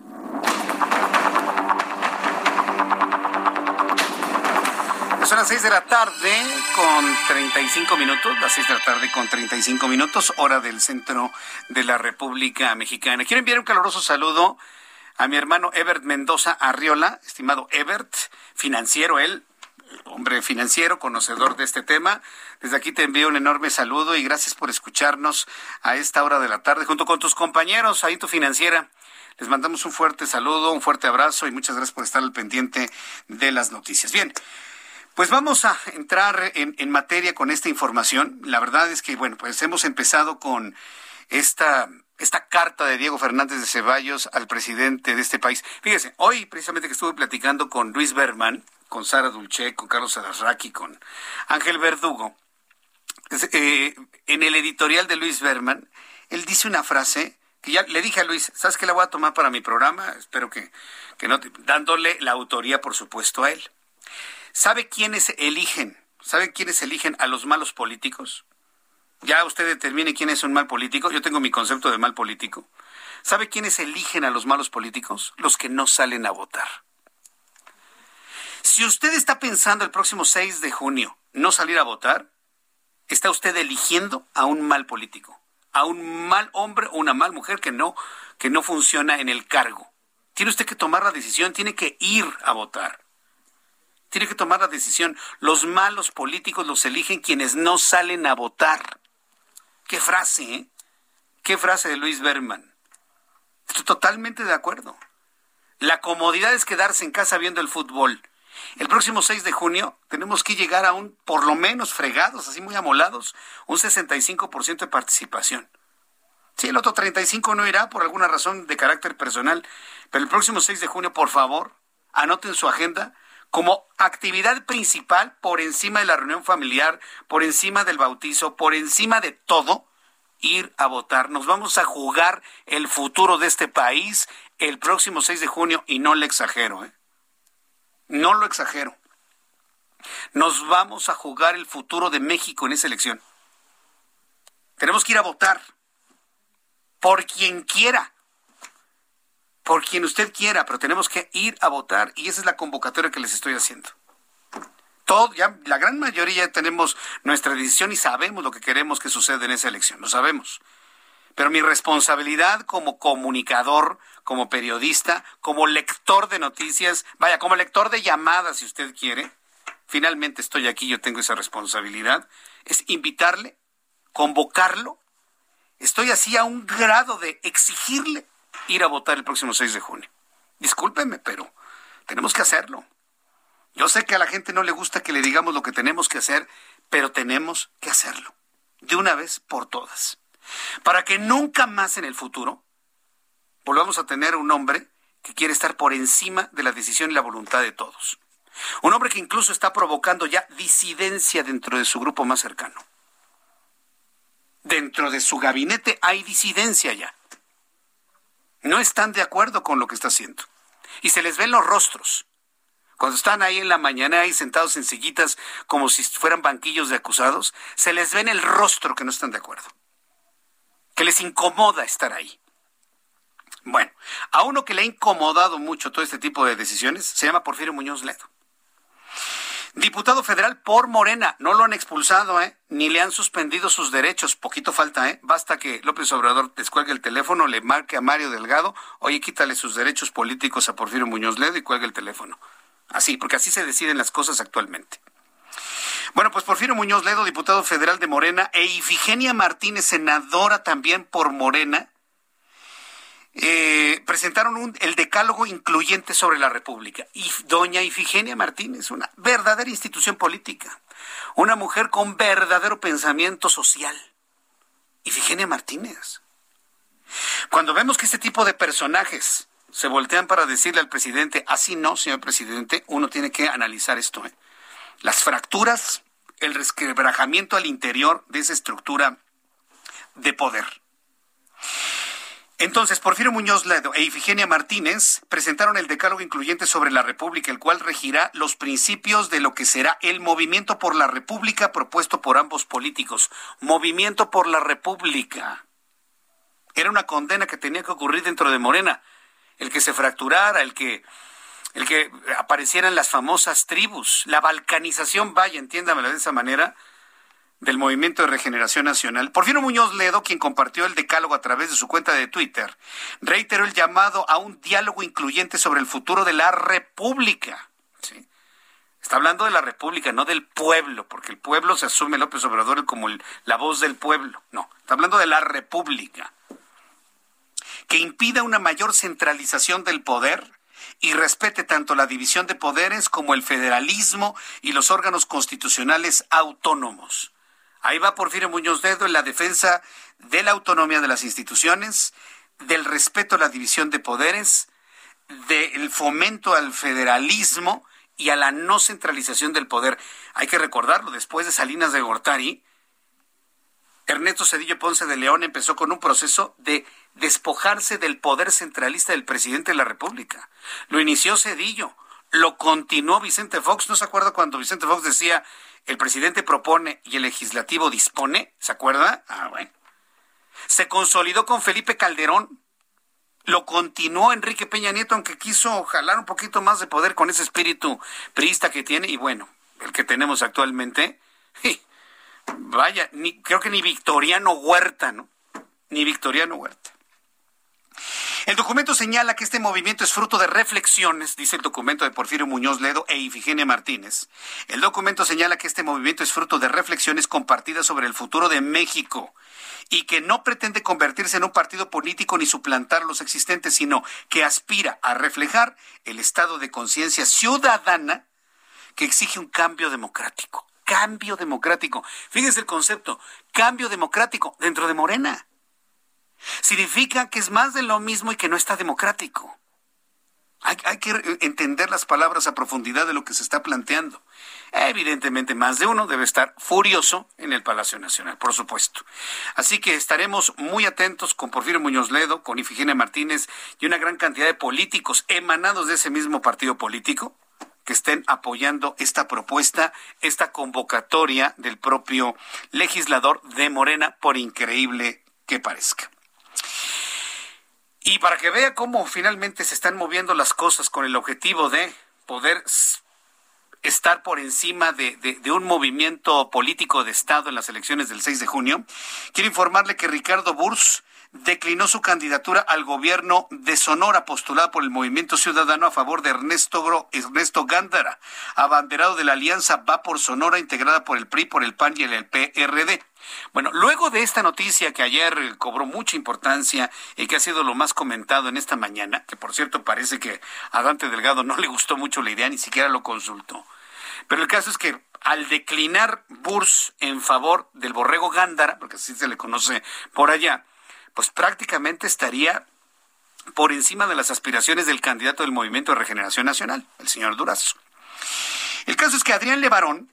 Son las 6 de la tarde con 35 minutos, las 6 de la tarde con 35 minutos, hora del centro de la República Mexicana. Quiero enviar un caluroso saludo a mi hermano Ebert Mendoza Arriola, estimado Ebert, financiero él, hombre financiero, conocedor de este tema. Desde aquí te envío un enorme saludo y gracias por escucharnos a esta hora de la tarde junto con tus compañeros ahí tu financiera. Les mandamos un fuerte saludo, un fuerte abrazo y muchas gracias por estar al pendiente de las noticias. Bien, pues vamos a entrar en, en materia con esta información. La verdad es que, bueno, pues hemos empezado con esta esta carta de Diego Fernández de Ceballos al presidente de este país. Fíjese, hoy precisamente que estuve platicando con Luis Berman, con Sara Dulce, con Carlos Alarraqui, con Ángel Verdugo, eh, en el editorial de Luis Berman, él dice una frase que ya le dije a Luis, ¿sabes qué la voy a tomar para mi programa? Espero que, que no, dándole la autoría, por supuesto, a él. ¿Sabe quiénes eligen? ¿Sabe quiénes eligen a los malos políticos? Ya usted determine quién es un mal político. Yo tengo mi concepto de mal político. ¿Sabe quiénes eligen a los malos políticos? Los que no salen a votar. Si usted está pensando el próximo 6 de junio no salir a votar, está usted eligiendo a un mal político, a un mal hombre o una mal mujer que no, que no funciona en el cargo. Tiene usted que tomar la decisión, tiene que ir a votar. Tiene que tomar la decisión. Los malos políticos los eligen quienes no salen a votar. Qué frase, ¿eh? Qué frase de Luis Berman. Estoy totalmente de acuerdo. La comodidad es quedarse en casa viendo el fútbol. El próximo 6 de junio tenemos que llegar a un, por lo menos fregados, así muy amolados, un 65% de participación. Sí, el otro 35 no irá por alguna razón de carácter personal, pero el próximo 6 de junio, por favor, anoten su agenda como actividad principal por encima de la reunión familiar, por encima del bautizo, por encima de todo, ir a votar. Nos vamos a jugar el futuro de este país el próximo 6 de junio y no le exagero, ¿eh? No lo exagero. Nos vamos a jugar el futuro de México en esa elección. Tenemos que ir a votar por quien quiera por quien usted quiera, pero tenemos que ir a votar y esa es la convocatoria que les estoy haciendo. Todo, ya, la gran mayoría tenemos nuestra decisión y sabemos lo que queremos que suceda en esa elección, lo sabemos. Pero mi responsabilidad como comunicador, como periodista, como lector de noticias, vaya, como lector de llamadas, si usted quiere, finalmente estoy aquí, yo tengo esa responsabilidad, es invitarle, convocarlo. Estoy así a un grado de exigirle ir a votar el próximo 6 de junio. Discúlpeme, pero tenemos que hacerlo. Yo sé que a la gente no le gusta que le digamos lo que tenemos que hacer, pero tenemos que hacerlo. De una vez por todas. Para que nunca más en el futuro volvamos a tener un hombre que quiere estar por encima de la decisión y la voluntad de todos. Un hombre que incluso está provocando ya disidencia dentro de su grupo más cercano. Dentro de su gabinete hay disidencia ya. No están de acuerdo con lo que está haciendo. Y se les ven los rostros. Cuando están ahí en la mañana, ahí sentados en sillitas como si fueran banquillos de acusados, se les ve en el rostro que no están de acuerdo. Que les incomoda estar ahí. Bueno, a uno que le ha incomodado mucho todo este tipo de decisiones se llama Porfirio Muñoz Ledo. Diputado federal por Morena, no lo han expulsado, ¿eh? Ni le han suspendido sus derechos, poquito falta, ¿eh? Basta que López Obrador descuelgue el teléfono, le marque a Mario Delgado, oye, quítale sus derechos políticos a Porfirio Muñoz Ledo y cuelgue el teléfono. Así, porque así se deciden las cosas actualmente. Bueno, pues Porfirio Muñoz Ledo, diputado federal de Morena, e Ifigenia Martínez, senadora también por Morena, eh, presentaron el decálogo incluyente sobre la República. Y doña Ifigenia Martínez, una verdadera institución política, una mujer con verdadero pensamiento social. Ifigenia Martínez. Cuando vemos que este tipo de personajes se voltean para decirle al presidente, así no, señor presidente, uno tiene que analizar esto. ¿eh? Las fracturas, el resquebrajamiento al interior de esa estructura de poder. Entonces, Porfirio Muñoz Ledo e Ifigenia Martínez presentaron el decálogo incluyente sobre la República, el cual regirá los principios de lo que será el movimiento por la República propuesto por ambos políticos. Movimiento por la República. Era una condena que tenía que ocurrir dentro de Morena el que se fracturara, el que, el que aparecieran las famosas tribus, la balcanización, vaya, entiéndamela de esa manera, del Movimiento de Regeneración Nacional. Porfirio Muñoz Ledo, quien compartió el decálogo a través de su cuenta de Twitter, reiteró el llamado a un diálogo incluyente sobre el futuro de la República. Está hablando de la República, no del pueblo, porque el pueblo se asume López Obrador como la voz del pueblo. No, está hablando de la República que impida una mayor centralización del poder y respete tanto la división de poderes como el federalismo y los órganos constitucionales autónomos. Ahí va Porfirio Muñoz Dedo en la defensa de la autonomía de las instituciones, del respeto a la división de poderes, del fomento al federalismo y a la no centralización del poder. Hay que recordarlo, después de Salinas de Gortari, Ernesto Cedillo Ponce de León empezó con un proceso de despojarse del poder centralista del presidente de la República. Lo inició Cedillo, lo continuó Vicente Fox. ¿No se acuerda cuando Vicente Fox decía el presidente propone y el legislativo dispone? ¿Se acuerda? Ah, bueno. Se consolidó con Felipe Calderón. Lo continuó Enrique Peña Nieto, aunque quiso jalar un poquito más de poder con ese espíritu priista que tiene. Y bueno, el que tenemos actualmente. Vaya, creo que ni Victoriano Huerta, ¿no? Ni Victoriano Huerta. El documento señala que este movimiento es fruto de reflexiones, dice el documento de Porfirio Muñoz Ledo e Ifigenia Martínez. El documento señala que este movimiento es fruto de reflexiones compartidas sobre el futuro de México y que no pretende convertirse en un partido político ni suplantar los existentes, sino que aspira a reflejar el estado de conciencia ciudadana que exige un cambio democrático cambio democrático. Fíjense el concepto, cambio democrático dentro de Morena. Significa que es más de lo mismo y que no está democrático. Hay, que entender las palabras a profundidad de lo que se está planteando. Evidentemente, más de uno debe estar furioso en el Palacio Nacional, por supuesto. Así que estaremos muy atentos con Porfirio Muñoz Ledo, con Ifigenia Martínez y una gran cantidad de políticos emanados de ese mismo partido político que estén apoyando esta propuesta, esta convocatoria del propio legislador de Morena, por increíble que parezca. Y para que vea cómo finalmente se están moviendo las cosas con el objetivo de poder estar por encima de, de, un movimiento político de Estado en las elecciones del 6 de junio, quiero informarle que Ricardo Burs declinó su candidatura al gobierno de Sonora, postulada por el Movimiento Ciudadano a favor de Ernesto, Ernesto Gándara, abanderado de la Alianza Va por Sonora, integrada por el PRI, por el PAN y el PRD. Bueno, luego de esta noticia que ayer cobró mucha importancia y que ha sido lo más comentado en esta mañana, que por cierto parece que a Dante Delgado no le gustó mucho la idea, ni siquiera lo consultó. Pero el caso es que al declinar Burs en favor del borrego Gándara, porque así se le conoce por allá, pues prácticamente estaría por encima de las aspiraciones del candidato del Movimiento de Regeneración Nacional, el señor Durazo. El caso es que Adrián Levarón,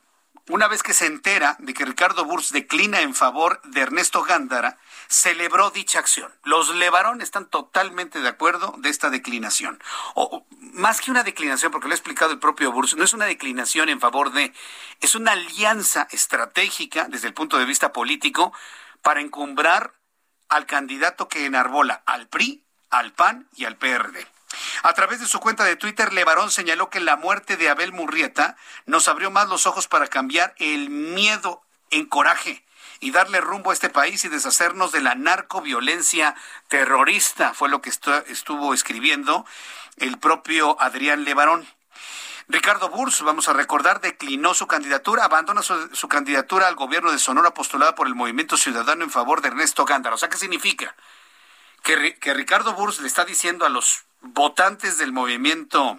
una vez que se entera de que Ricardo Burs declina en favor de Ernesto Gándara, celebró dicha acción. Los Levarón están totalmente de acuerdo de esta declinación. O más que una declinación, porque lo ha explicado el propio Burs, no es una declinación en favor de, es una alianza estratégica desde el punto de vista político para encumbrar al candidato que enarbola al PRI, al PAN y al PRD. A través de su cuenta de Twitter, Levarón señaló que la muerte de Abel Murrieta nos abrió más los ojos para cambiar el miedo en coraje y darle rumbo a este país y deshacernos de la narcoviolencia terrorista, fue lo que estuvo escribiendo el propio Adrián Levarón. Ricardo Burs, vamos a recordar, declinó su candidatura, abandona su, candidatura al gobierno de Sonora postulada por el Movimiento Ciudadano en favor de Ernesto Gándara. O sea, ¿qué significa? Que, Ricardo Burs le está diciendo a los votantes del movimiento,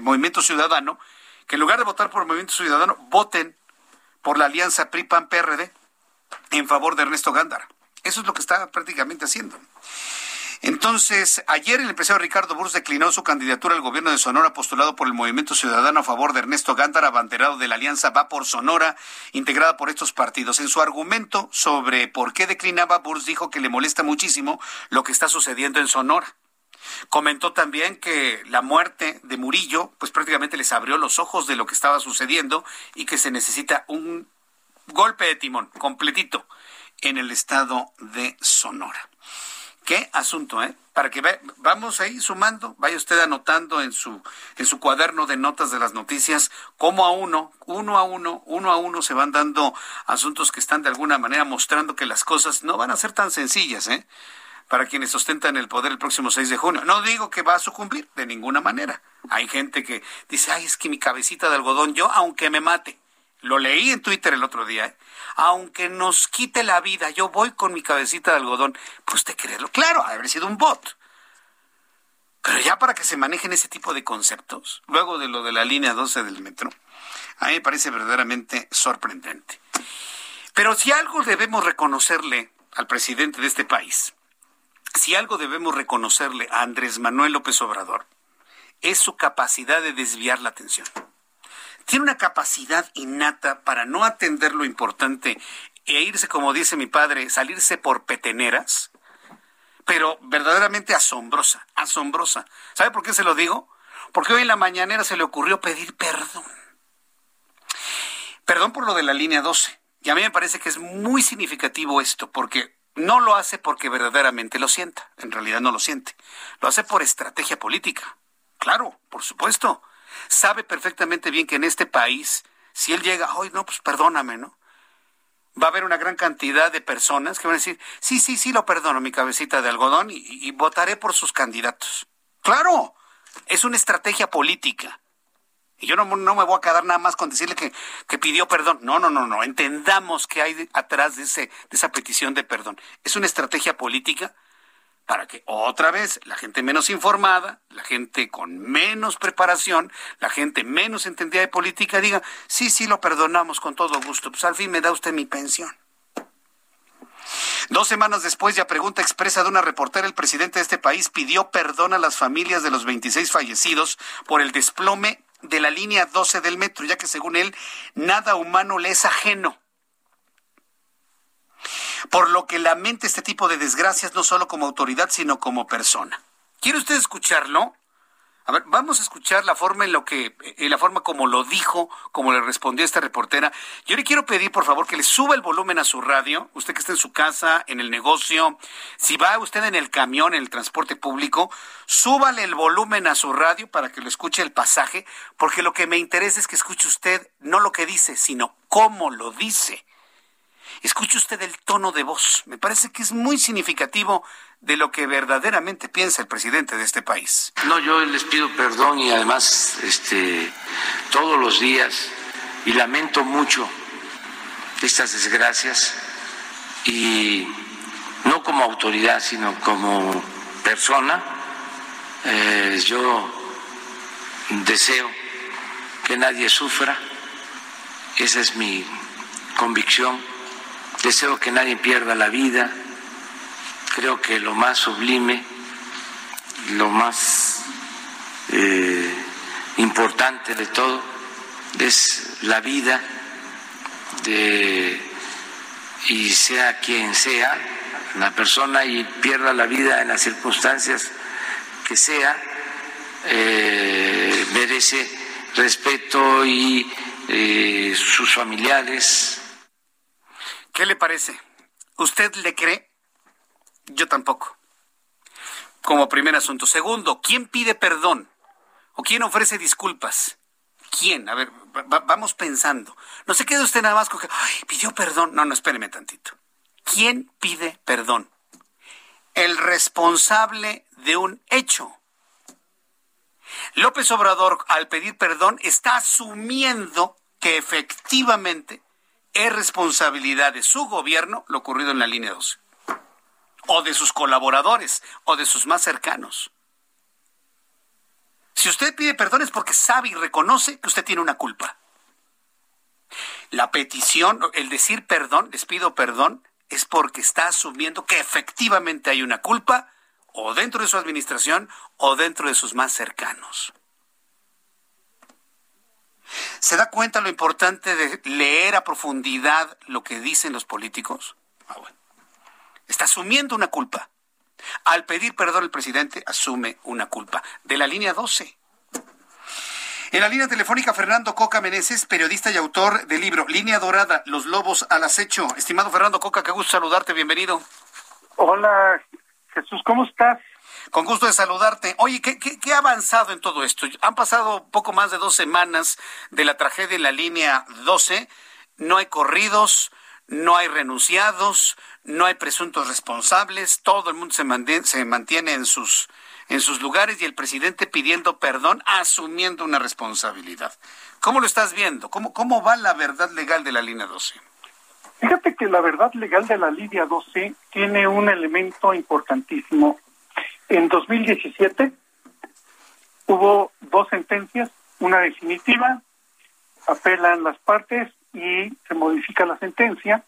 movimiento ciudadano, que en lugar de votar por el movimiento ciudadano, voten por la alianza PRI-PAN-PRD en favor de Ernesto Gándara. Eso es lo que está prácticamente haciendo. Entonces, ayer el empresario Ricardo Burs declinó su candidatura al gobierno de Sonora postulado por el Movimiento Ciudadano a favor de Ernesto Gándara, abanderado de la alianza Va por Sonora, integrada por estos partidos. En su argumento sobre por qué declinaba, Burs dijo que le molesta muchísimo lo que está sucediendo en Sonora. Comentó también que la muerte de Murillo, pues prácticamente les abrió los ojos de lo que estaba sucediendo y que se necesita un golpe de timón completito en el estado de Sonora. Qué asunto, ¿eh? Para que ve, vamos ahí sumando, vaya usted anotando en su en su cuaderno de notas de las noticias cómo a uno, uno a uno, uno a uno se van dando asuntos que están de alguna manera mostrando que las cosas no van a ser tan sencillas, ¿eh? para quienes ostentan el poder el próximo 6 de junio. No digo que va a sucumbir de ninguna manera. Hay gente que dice, ay, es que mi cabecita de algodón, yo aunque me mate, lo leí en Twitter el otro día, aunque nos quite la vida, yo voy con mi cabecita de algodón. Pues usted creerlo, claro, haber sido un bot. Pero ya para que se manejen ese tipo de conceptos, luego de lo de la línea 12 del metro, a mí me parece verdaderamente sorprendente. Pero si algo debemos reconocerle al presidente de este país, si algo debemos reconocerle a Andrés Manuel López Obrador, es su capacidad de desviar la atención. Tiene una capacidad innata para no atender lo importante e irse, como dice mi padre, salirse por peteneras, pero verdaderamente asombrosa, asombrosa. ¿Sabe por qué se lo digo? Porque hoy en la mañanera se le ocurrió pedir perdón. Perdón por lo de la línea 12. Y a mí me parece que es muy significativo esto, porque no lo hace porque verdaderamente lo sienta, en realidad no lo siente. Lo hace por estrategia política. Claro, por supuesto. Sabe perfectamente bien que en este país, si él llega, hoy no, pues perdóname, ¿no? Va a haber una gran cantidad de personas que van a decir, sí, sí, sí, lo perdono, mi cabecita de algodón, y, votaré por sus candidatos. Claro, es una estrategia política. Y yo no, me voy a quedar nada más con decirle que, que pidió perdón. No, no, no, no. Entendamos que hay atrás de, ese, de esa petición de perdón. Es una estrategia política para que otra vez la gente menos informada, la gente con menos preparación, la gente menos entendida de política diga, sí, sí, lo perdonamos con todo gusto. Pues al fin me da usted mi pensión. Dos semanas después, ya pregunta expresa de una reportera, el presidente de este país pidió perdón a las familias de los 26 fallecidos por el desplome de la línea 12 del metro, ya que según él, nada humano le es ajeno. Por lo que lamenta este tipo de desgracias no solo como autoridad, sino como persona. ¿Quiere usted escucharlo? A ver, vamos a escuchar la forma en lo que, en la forma como lo dijo, como le respondió esta reportera. Yo le quiero pedir, por favor, que le suba el volumen a su radio, usted que está en su casa, en el negocio, si va usted en el camión, en el transporte público, súbale el volumen a su radio para que lo escuche el pasaje, porque lo que me interesa es que escuche usted no lo que dice, sino cómo lo dice. Escuche usted el tono de voz. Me parece que es muy significativo de lo que verdaderamente piensa el presidente de este país. No, yo les pido perdón y además este, todos los días y lamento mucho estas desgracias y no como autoridad, sino como persona. Eh, yo deseo que nadie sufra, esa es mi convicción Deseo que nadie pierda la vida. Creo que lo más sublime, lo más eh, importante de todo es la vida de, y sea quien sea la persona y pierda la vida en las circunstancias que sea, eh, merece respeto y eh, sus familiares. ¿Qué le parece? ¿Usted le cree? Yo tampoco. Como primer asunto. Segundo, ¿quién pide perdón? ¿O quién ofrece disculpas? ¿Quién? A ver, vamos pensando. No se quede usted nada más con que, ay, pidió perdón. No, no, espéreme tantito. ¿Quién pide perdón? El responsable de un hecho. López Obrador, al pedir perdón, está asumiendo que efectivamente es responsabilidad de su gobierno lo ocurrido en la línea 12, o de sus colaboradores, o de sus más cercanos. Si usted pide perdón es porque sabe y reconoce que usted tiene una culpa. La petición, el decir perdón, les pido perdón, es porque está asumiendo que efectivamente hay una culpa o dentro de su administración o dentro de sus más cercanos. ¿Se da cuenta lo importante de leer a profundidad lo que dicen los políticos? Ah, Está asumiendo una culpa. Al pedir perdón el presidente asume una culpa. De la línea 12. En la línea telefónica, Fernando Coca Meneses, periodista y autor del libro Línea Dorada, Los Lobos al Acecho. Estimado Fernando Coca, qué gusto saludarte, bienvenido. Hola, Jesús, ¿cómo estás? Con gusto de saludarte. Oye, ¿qué, ha avanzado en todo esto? Han pasado poco más de dos semanas de la tragedia en la línea 12. No hay corridos, no hay renunciados, no hay presuntos responsables. Todo el mundo se mantiene, se mantiene en sus en sus lugares y el presidente pidiendo perdón, asumiendo una responsabilidad. ¿Cómo lo estás viendo? ¿Cómo, cómo va la verdad legal de la línea 12? Fíjate que la verdad legal de la línea 12 tiene un elemento importantísimo en 2017 hubo dos sentencias, una definitiva, apelan las partes y se modifica la sentencia.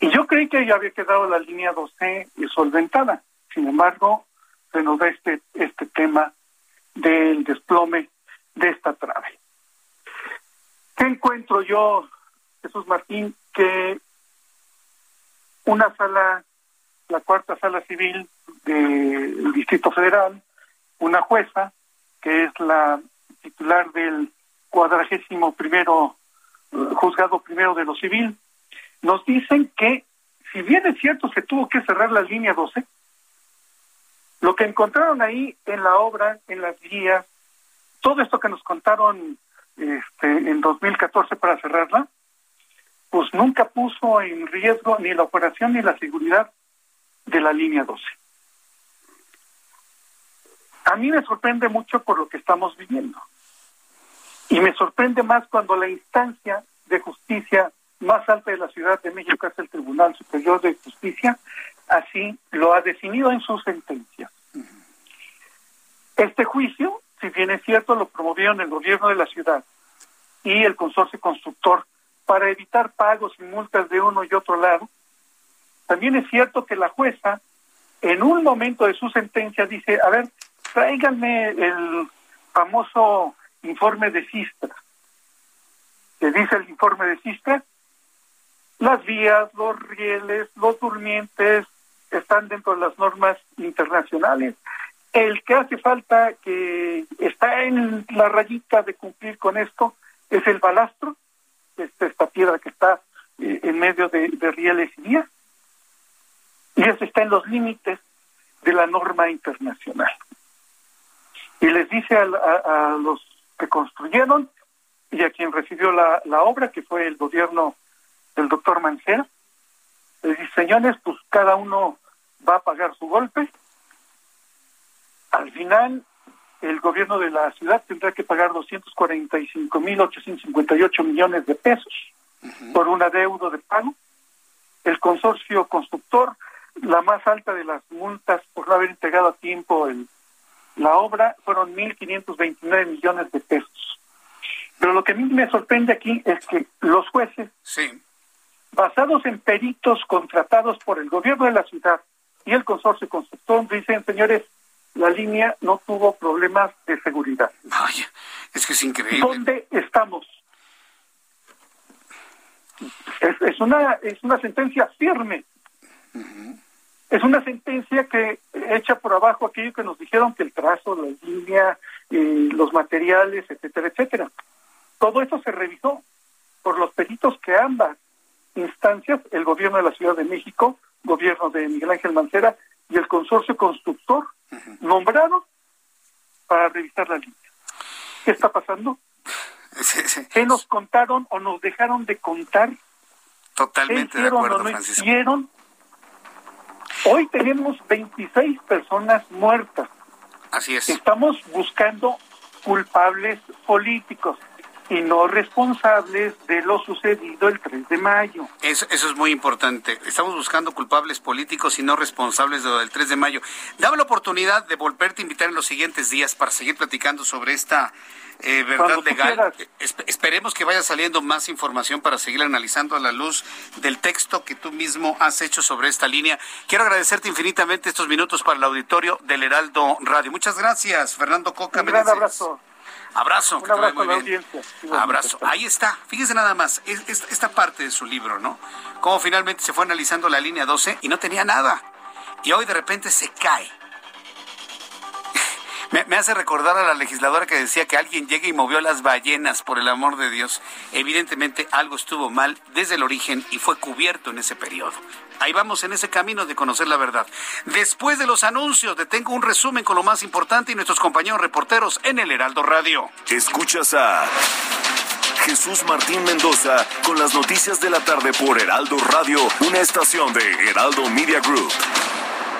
Y yo creí que ya había quedado la línea 12 solventada. Sin embargo, se este, este tema del desplome de esta trave. ¿Qué encuentro yo, Jesús Martín? Que una sala, la cuarta sala civil, del Distrito Federal, una jueza, que es la titular del cuadragésimo primero juzgado primero de lo civil, nos dicen que, si bien es cierto, se tuvo que cerrar la línea 12, lo que encontraron ahí en la obra, en las guías, todo esto que nos contaron este, en 2014 para cerrarla, pues nunca puso en riesgo ni la operación ni la seguridad de la línea 12. A mí me sorprende mucho por lo que estamos viviendo. Y me sorprende más cuando la instancia de justicia más alta de la Ciudad de México, que es el Tribunal Superior de Justicia, así lo ha definido en su sentencia. Este juicio, si bien es cierto, lo promovieron el gobierno de la ciudad y el consorcio constructor para evitar pagos y multas de uno y otro lado, también es cierto que la jueza, en un momento de su sentencia, dice, a ver, tráiganme el famoso informe de Sistra. que dice el informe de Sistra? Las vías, los rieles, los durmientes están dentro de las normas internacionales. El que hace falta, que está en la rayita de cumplir con esto, es el balastro, esta, piedra que está eh, en medio de rieles y vías. Y eso está en los límites de la norma internacional y les dice a, los que construyeron y a quien recibió la, la obra, que fue el gobierno del doctor Mancera, les dice, señores, pues cada uno va a pagar su golpe. Al final, el gobierno de la ciudad tendrá que pagar 245.858 millones de pesos por un adeudo de pago. El consorcio constructor, la más alta de las multas por no haber entregado a tiempo el la obra fueron 1.529 millones de pesos. Pero lo que a mí me sorprende aquí es que los jueces, basados en peritos contratados por el gobierno de la ciudad y el consorcio constructor, dicen, señores, la línea no tuvo problemas de seguridad. Vaya, es que es increíble. ¿Dónde estamos? es, una, es una sentencia firme. Es una sentencia que echa por abajo aquello que nos dijeron que el trazo, la línea, eh, los materiales, etcétera, etcétera. Todo eso se revisó por los peritos que ambas instancias, el gobierno de la Ciudad de México, gobierno de Miguel Ángel Mancera y el consorcio constructor, nombraron para revisar la línea. ¿Qué está pasando? ¿Qué nos contaron o nos dejaron de contar? Totalmente de acuerdo, Francisco. Hicieron? Hoy tenemos 26 personas muertas. Así es. Estamos buscando culpables políticos y no responsables de lo sucedido el 3 de mayo. Eso, eso es muy importante. Estamos buscando culpables políticos y no responsables de lo del 3 de mayo. Dame la oportunidad de volverte a invitar en los siguientes días para seguir platicando sobre esta eh, verdad legal. esperemos que vaya saliendo más información para seguir analizando a la luz del texto que tú mismo has hecho sobre esta línea. Quiero agradecerte infinitamente estos minutos para el auditorio del Heraldo Radio. Muchas gracias, Fernando Coca. Un gran abrazo. Abrazo. Un abrazo la audiencia. Abrazo. Ahí está. Fíjese nada más. esta parte de su libro, ¿no? Cómo finalmente se fue analizando la línea 12 y no tenía nada. Y hoy de repente se cae. Me, hace recordar a la legisladora que decía que alguien llegue y movió las ballenas, por el amor de Dios. Evidentemente algo estuvo mal desde el origen y fue cubierto en ese periodo. Ahí vamos en ese camino de conocer la verdad. Después de los anuncios, detengo un resumen con lo más importante y nuestros compañeros reporteros en el Heraldo Radio. Escuchas a Jesús Martín Mendoza con las noticias de la tarde por Heraldo Radio, una estación de Heraldo Media Group.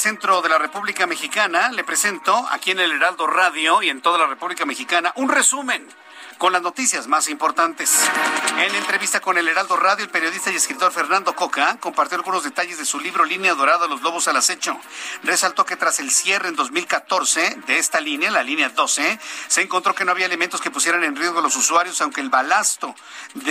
Centro de la República Mexicana, le presento aquí en el Heraldo Radio y en toda la República Mexicana un resumen con las noticias más importantes. En entrevista con el Heraldo Radio, el periodista y escritor Fernando Coca compartió algunos detalles de su libro Línea Dorada, Los Lobos al Acecho. Resaltó que tras el cierre en 2014 de esta línea, la línea 12, se encontró que no había elementos que pusieran en riesgo a los usuarios, aunque el balasto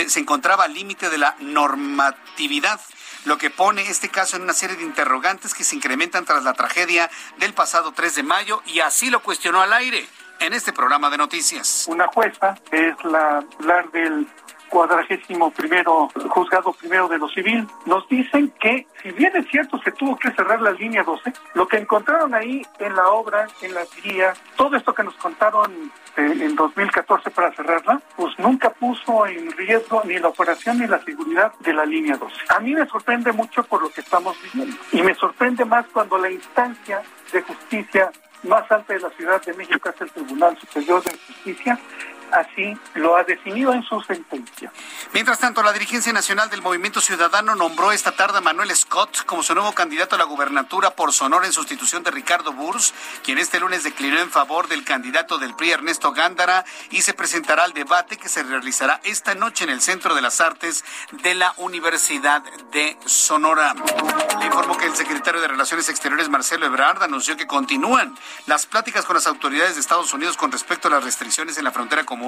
se encontraba al límite de la normatividad lo que pone este caso en una serie de interrogantes que se incrementan tras la tragedia del pasado 3 de mayo y así lo cuestionó al aire en este programa de noticias. Una jueza es la, del cuadragésimo primero, juzgado primero de lo civil, nos dicen que, si bien es cierto, se tuvo que cerrar la línea 12, lo que encontraron ahí en la obra, en las guías, todo esto que nos contaron eh, en 2014 para cerrarla, pues nunca puso en riesgo ni la operación ni la seguridad de la línea 12. A mí me sorprende mucho por lo que estamos viviendo y me sorprende más cuando la instancia de justicia más alta de la Ciudad de México, es el Tribunal Superior de Justicia, así lo ha definido en su sentencia. Mientras tanto, la dirigencia nacional del Movimiento Ciudadano nombró esta tarde a Manuel Scott como su nuevo candidato a la gubernatura por Sonora en sustitución de Ricardo Burs, quien este lunes declinó en favor del candidato del PRI Ernesto Gándara y se presentará al debate que se realizará esta noche en el Centro de las Artes de la Universidad de Sonora. Le informo que el secretario de Relaciones Exteriores Marcelo Ebrard anunció que continúan las pláticas con las autoridades de Estados Unidos con respecto a las restricciones en la frontera con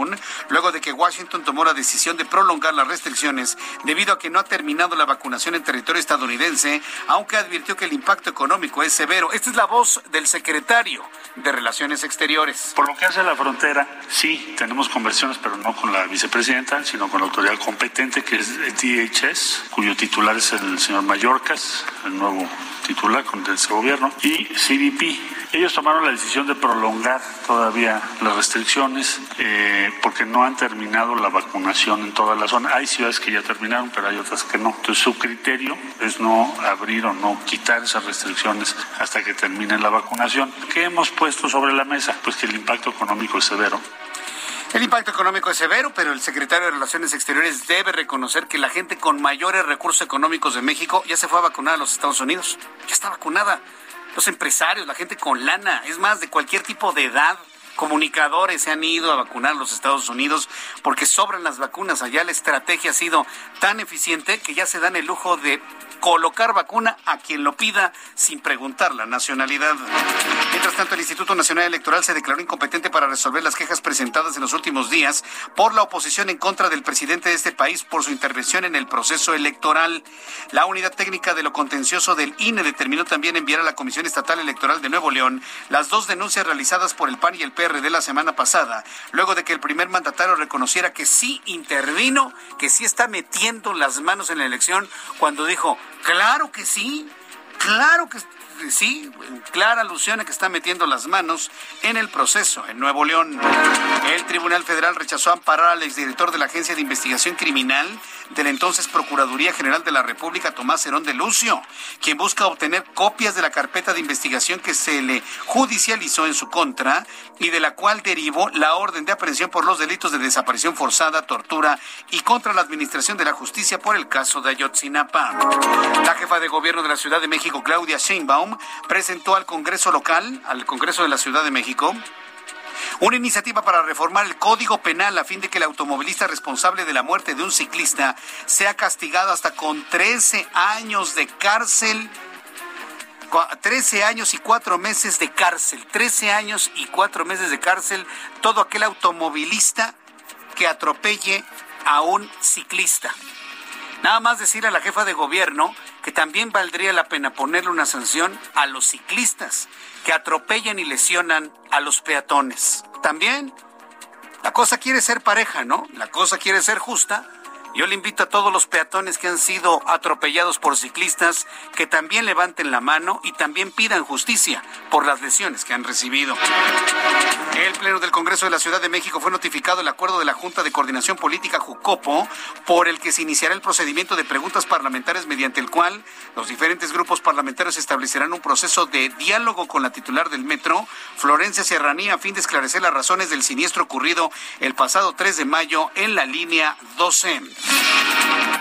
luego de que Washington tomó la decisión de prolongar las restricciones debido a que no ha terminado la vacunación en territorio estadounidense, aunque advirtió que el impacto económico es severo. Esta es la voz del secretario de Relaciones Exteriores. Por lo que hace a la frontera, sí, tenemos conversiones, pero no con la vicepresidenta, sino con la autoridad competente, que es DHS, cuyo titular es el señor Mallorcas, el nuevo titular de ese gobierno, y CBP. Ellos tomaron la decisión de prolongar todavía las restricciones eh, porque no han terminado la vacunación en toda la zona. Hay ciudades que ya terminaron, pero hay otras que no. Entonces su criterio es no abrir o no quitar esas restricciones hasta que termine la vacunación. ¿Qué hemos puesto sobre la mesa? Pues que el impacto económico es severo. El impacto económico es severo, pero el secretario de Relaciones Exteriores debe reconocer que la gente con mayores recursos económicos de México ya se fue a vacunar a los Estados Unidos. Ya está vacunada. Los empresarios, la gente con lana, es más, de cualquier tipo de edad, comunicadores se han ido a vacunar a los Estados Unidos porque sobran las vacunas. Allá la estrategia ha sido tan eficiente que ya se dan el lujo de colocar vacuna a quien lo pida sin preguntar la nacionalidad. Mientras tanto, el Instituto Nacional Electoral se declaró incompetente para resolver las quejas presentadas en los últimos días por la oposición en contra del presidente de este país por su intervención en el proceso electoral. La unidad técnica de lo contencioso del INE determinó también enviar a la Comisión Estatal Electoral de Nuevo León las dos denuncias realizadas por el PAN y el PR de la semana pasada, luego de que el primer mandatario reconociera que sí intervino, que sí está metiendo las manos en la elección cuando dijo Claro que sí, claro que sí, clara alusión a que está metiendo las manos en el proceso en Nuevo León. El Tribunal Federal rechazó amparar al exdirector de la Agencia de Investigación Criminal de la entonces Procuraduría General de la República, Tomás Herón de Lucio, quien busca obtener copias de la carpeta de investigación que se le judicializó en su contra y de la cual derivó la orden de aprehensión por los delitos de desaparición forzada, tortura y contra la administración de la justicia por el caso de Ayotzinapa. La jefa de gobierno de la Ciudad de México, Claudia Sheinbaum, presentó al Congreso local, al Congreso de la Ciudad de México, una iniciativa para reformar el Código Penal a fin de que el automovilista responsable de la muerte de un ciclista sea castigado hasta con 13 años de cárcel. 13 años y 4 meses de cárcel, 13 años y 4 meses de cárcel, todo aquel automovilista que atropelle a un ciclista. Nada más decir a la jefa de gobierno que también valdría la pena ponerle una sanción a los ciclistas que atropellan y lesionan a los peatones. También la cosa quiere ser pareja, ¿no? La cosa quiere ser justa yo le invito a todos los peatones que han sido atropellados por ciclistas que también levanten la mano y también pidan justicia por las lesiones que han recibido. El Pleno del Congreso de la Ciudad de México fue notificado el acuerdo de la Junta de Coordinación Política Jucopo por el que se iniciará el procedimiento de preguntas parlamentarias mediante el cual los diferentes grupos parlamentarios establecerán un proceso de diálogo con la titular del metro, Florencia Serranía, a fin de esclarecer las razones del siniestro ocurrido el pasado 3 de mayo en la línea 12.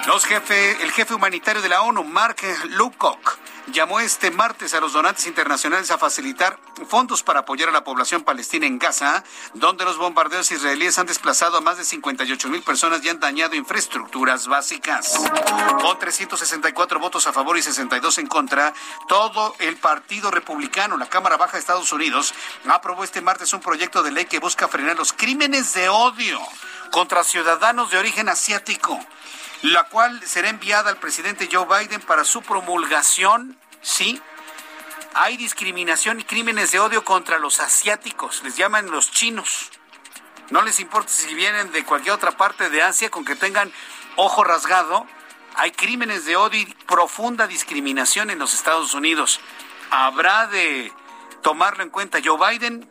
Los jefe, el jefe humanitario de la ONU, Mark Lukok, llamó este martes a los donantes internacionales a facilitar fondos para apoyar a la población palestina en Gaza, donde los bombardeos israelíes han desplazado a más de 58 mil personas y han dañado infraestructuras básicas. Con 364 votos a favor y 62 en contra, todo el Partido Republicano, la Cámara Baja de Estados Unidos, aprobó este martes un proyecto de ley que busca frenar los crímenes de odio contra ciudadanos de origen asiático, la cual será enviada al presidente Joe Biden para su promulgación, ¿sí? Hay discriminación y crímenes de odio contra los asiáticos, les llaman los chinos. No les importa si vienen de cualquier otra parte de Asia con que tengan ojo rasgado. Hay crímenes de odio y profunda discriminación en los Estados Unidos. Habrá de tomarlo en cuenta Joe Biden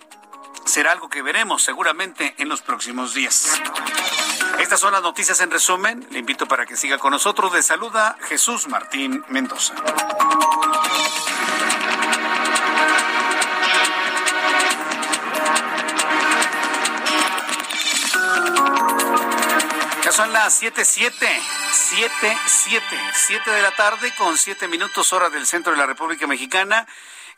será algo que veremos seguramente en los próximos días. Estas son las noticias en resumen. Le invito para que siga con nosotros. Le saluda Jesús Martín Mendoza. Ya son las 7, 7, 7, 7, 7 de la tarde con 7 minutos hora del centro de la República Mexicana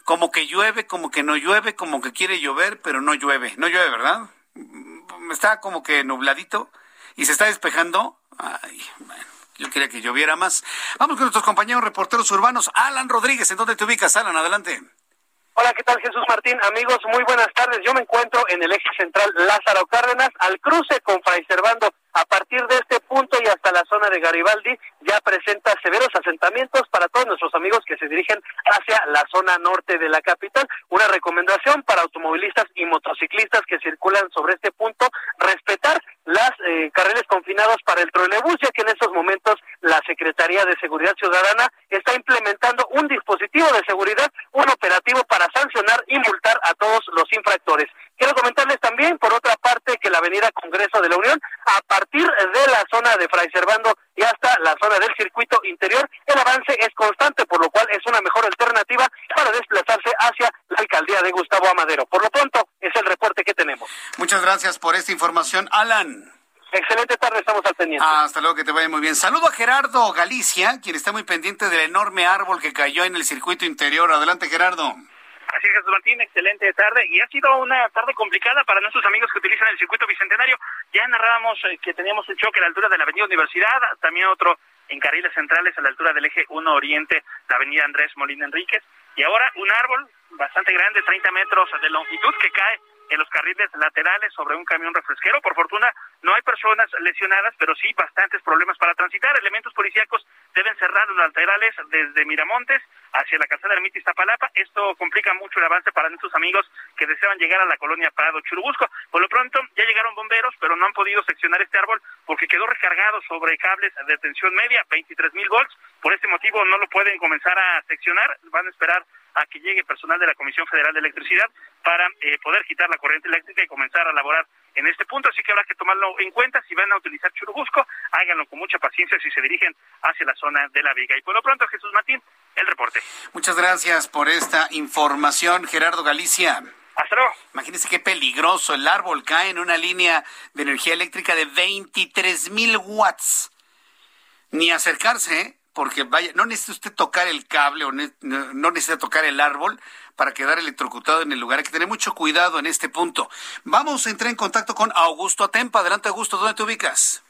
como que llueve, como que no llueve, como que quiere llover, pero no llueve. No llueve, ¿verdad? Está como que nubladito y se está despejando. Ay, yo quería que lloviera más. Vamos con nuestros compañeros reporteros urbanos. Alan Rodríguez, ¿en dónde te ubicas, Alan? Adelante. Hola, ¿qué tal Jesús Martín? Amigos, muy buenas tardes. Yo me encuentro en el eje central Lázaro Cárdenas, al cruce con Fray Servando. A partir de este punto y hasta la zona de Garibaldi ya presenta severos asentamientos para todos nuestros amigos que se dirigen hacia la zona norte de la capital. Una recomendación para automovilistas y motociclistas que circulan sobre este punto, respetar las eh, carriles confinados para el trolebús, ya que en estos momentos la Secretaría de Seguridad Ciudadana está implementando un dispositivo de seguridad, un operativo para sancionar y multar a todos los infractores. Quiero comentarles también, por otra parte, que la Avenida Congreso de la Unión, a partir de la zona de Fray Servando y hasta la zona del circuito interior, el avance es constante, por lo cual es una mejor alternativa para desplazarse hacia la alcaldía de Gustavo Amadero. Por lo pronto, es el reporte que tenemos. Muchas gracias por esta información, Alan. Excelente tarde, estamos al pendiente. Ah, hasta luego, que te vaya muy bien. Saludo a Gerardo Galicia, quien está muy pendiente del enorme árbol que cayó en el circuito interior. Adelante, Gerardo. Así es, Jesús Martín, excelente tarde. Y ha sido una tarde complicada para nuestros amigos que utilizan el circuito bicentenario. Ya narrábamos eh, que teníamos un choque a la altura de la Avenida Universidad, también otro en carriles centrales a la altura del eje 1 Oriente, la Avenida Andrés Molina Enríquez. Y ahora un árbol bastante grande, 30 metros de longitud, que cae en los carriles laterales sobre un camión refresquero. Por fortuna no hay personas lesionadas, pero sí bastantes problemas para transitar. Elementos policíacos deben cerrar los laterales desde Miramontes hacia la calzada Ermita Iztapalapa. Esto complica mucho el avance para nuestros amigos que desean llegar a la colonia Prado Churubusco. Por lo pronto ya llegaron bomberos, pero no han podido seccionar este árbol porque quedó recargado sobre cables de tensión media, 23 mil volts. Por este motivo no lo pueden comenzar a seccionar. Van a esperar a que llegue personal de la Comisión Federal de Electricidad para eh, poder quitar la corriente eléctrica y comenzar a laborar en este punto, así que habrá que tomarlo en cuenta. Si van a utilizar Churubusco, háganlo con mucha paciencia si se dirigen hacia la zona de la Viga. Y por lo pronto, Jesús Martín, el reporte. Muchas gracias por esta información, Gerardo Galicia. Hasta luego. Imagínese qué peligroso. El árbol cae en una línea de energía eléctrica de 23 mil watts. Ni acercarse, ¿eh? Porque vaya, no necesita usted tocar el cable o no necesita tocar el árbol para quedar electrocutado en el lugar. Hay que tener mucho cuidado en este punto. Vamos a entrar en contacto con Augusto Atempa. Adelante, Augusto, ¿dónde te ubicas?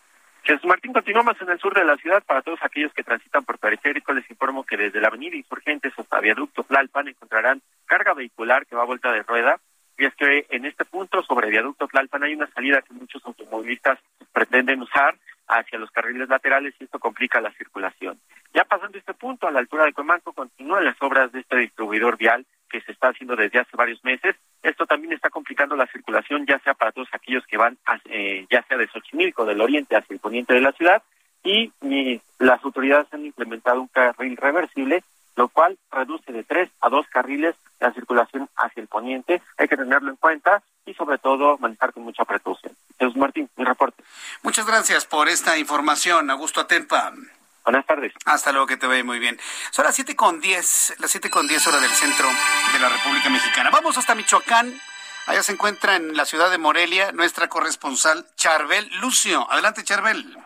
Jesús Martín, continuamos en el sur de la ciudad. Para todos aquellos que transitan por periférico, les informo que desde la avenida Insurgentes hasta Viaducto Tlalpan encontrarán carga vehicular que va a vuelta de rueda. Y es que en este punto, sobre Viaducto Tlalpan, hay una salida que muchos automovilistas pretenden usar hacia los carriles laterales y esto complica la circulación. Ya pasando este punto, a la altura de Comanco, continúan las obras de este distribuidor vial que se está haciendo desde hace varios meses. Esto también está complicando la circulación, ya sea para todos aquellos que van, eh, ya sea de Xochimilco, del oriente hacia el poniente de la ciudad, y, las autoridades han implementado un carril reversible, lo cual reduce de tres a dos carriles la circulación hacia el poniente. Hay que tenerlo en cuenta y sobre todo manejar con mucha precaución. Jesús Martín, mi reporte. Muchas gracias por esta información, Augusto Atempa. Buenas tardes. Hasta luego, que te vaya muy bien. Son las siete con diez, las siete con diez horas del centro de la República Mexicana. Vamos hasta Michoacán. Allá se encuentra en la ciudad de Morelia nuestra corresponsal Charbel Lucio. Adelante, Charbel.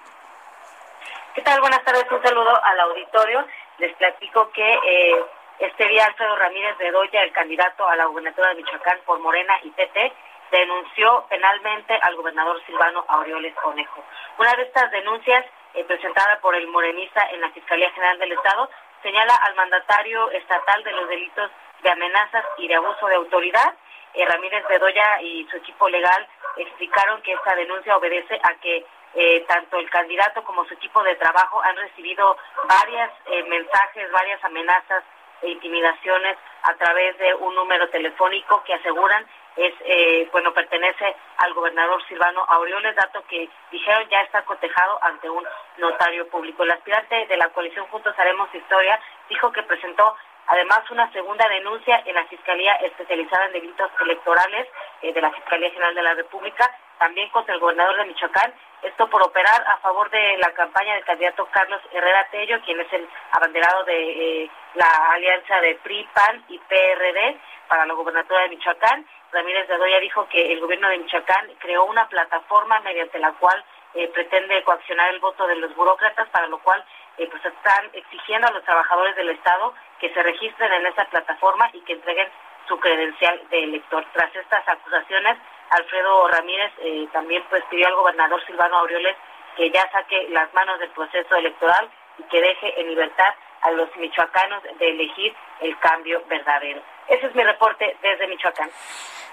¿Qué tal? Buenas tardes. Un saludo al auditorio. Les platico que eh, este día Alfredo Ramírez de Doya, el candidato a la gubernatura de Michoacán por Morena y PT, denunció penalmente al gobernador Silvano Aureoles Conejo. Una de estas denuncias eh, presentada por el morenista en la Fiscalía General del Estado, señala al mandatario estatal de los delitos de amenazas y de abuso de autoridad. Eh, Ramírez Bedoya y su equipo legal explicaron que esta denuncia obedece a que eh, tanto el candidato como su equipo de trabajo han recibido varias mensajes, varias amenazas e intimidaciones a través de un número telefónico que aseguran es eh, bueno pertenece al gobernador Silvano Aureoles, dato que dijeron ya está cotejado ante un notario público. El aspirante de la coalición Juntos Haremos Historia dijo que presentó además una segunda denuncia en la Fiscalía Especializada en Delitos Electorales eh, de la Fiscalía General de la República, también contra el gobernador de Michoacán, esto por operar a favor de la campaña del candidato Carlos Herrera Tello, quien es el abanderado de eh, la alianza de PRI, PAN y PRD para la gobernatura de Michoacán. Ramírez de Doya dijo que el gobierno de Michoacán creó una plataforma mediante la cual eh, pretende coaccionar el voto de los burócratas, para lo cual eh, pues están exigiendo a los trabajadores del Estado que se registren en esa plataforma y que entreguen su credencial de elector. Tras estas acusaciones, Alfredo Ramírez eh, también pues pidió al gobernador Silvano Aureoles que ya saque las manos del proceso electoral y que deje en libertad a los michoacanos de elegir el cambio verdadero. Ese es mi reporte desde Michoacán.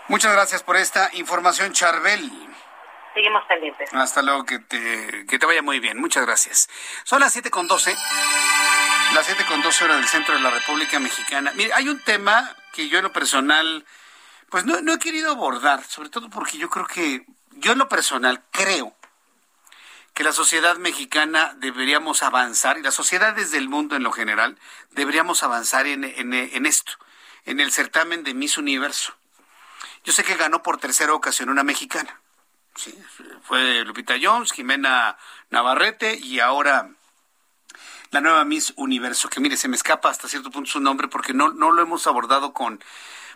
Muchas gracias por esta información, Charbel. Seguimos pendientes. Hasta luego, que te, que te vaya muy bien. Muchas gracias. Son las siete con doce. Las siete con doce horas del centro de la República Mexicana. Mire, hay un tema que yo en lo personal, pues no, no he querido abordar, sobre todo porque yo creo que, yo en lo personal creo que la sociedad mexicana deberíamos avanzar, y las sociedades del mundo en lo general, deberíamos avanzar en, en, esto, en el certamen de Miss Universo. Yo sé que ganó por tercera ocasión una mexicana. Fue Lupita Jones, Jimena Navarrete y ahora la nueva Miss Universo, que mire, se me escapa hasta cierto punto su nombre porque no, no lo hemos abordado con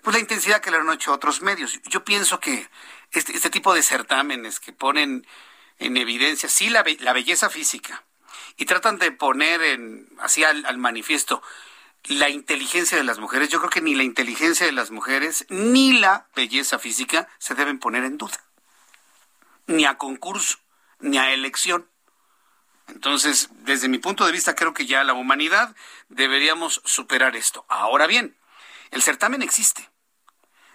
pues, la intensidad que le han hecho otros medios. Yo pienso que este, este tipo de certámenes que ponen en evidencia, sí, la, la belleza física y tratan de poner en, así al manifiesto la inteligencia de las mujeres, yo creo que ni la inteligencia de las mujeres ni la belleza física se deben poner en duda ni a concurso, ni a elección. Entonces, desde mi punto de vista, creo que ya la humanidad deberíamos superar esto. Ahora bien, el certamen existe.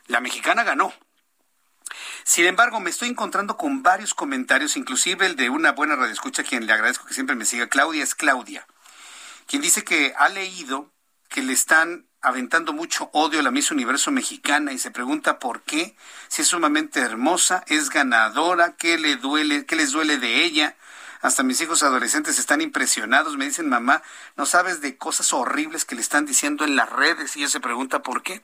La mexicana ganó. Sin embargo, me estoy encontrando con varios comentarios, inclusive el de una buena radioescucha, quien le agradezco que siempre me siga, Claudia es Claudia, quien dice que ha leído que le están aventando mucho odio a la Miss Universo mexicana y se pregunta por qué, si es sumamente hermosa, es ganadora, qué le duele, qué les duele de ella. Hasta mis hijos adolescentes están impresionados, me dicen, mamá, no sabes de cosas horribles que le están diciendo en las redes y ella se pregunta por qué.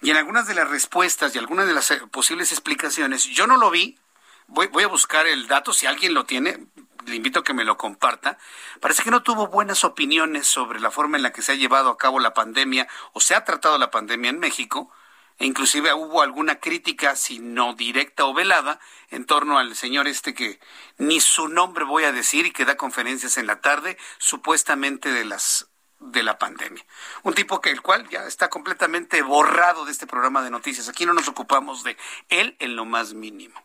Y en algunas de las respuestas y algunas de las eh, posibles explicaciones, yo no lo vi, voy, voy a buscar el dato, si alguien lo tiene, le invito a que me lo comparta, parece que no tuvo buenas opiniones sobre la forma en la que se ha llevado a cabo la pandemia o se ha tratado la pandemia en México, e inclusive hubo alguna crítica, si no directa o velada, en torno al señor este que ni su nombre voy a decir y que da conferencias en la tarde, supuestamente de las de la pandemia. Un tipo que el cual ya está completamente borrado de este programa de noticias. Aquí no nos ocupamos de él en lo más mínimo.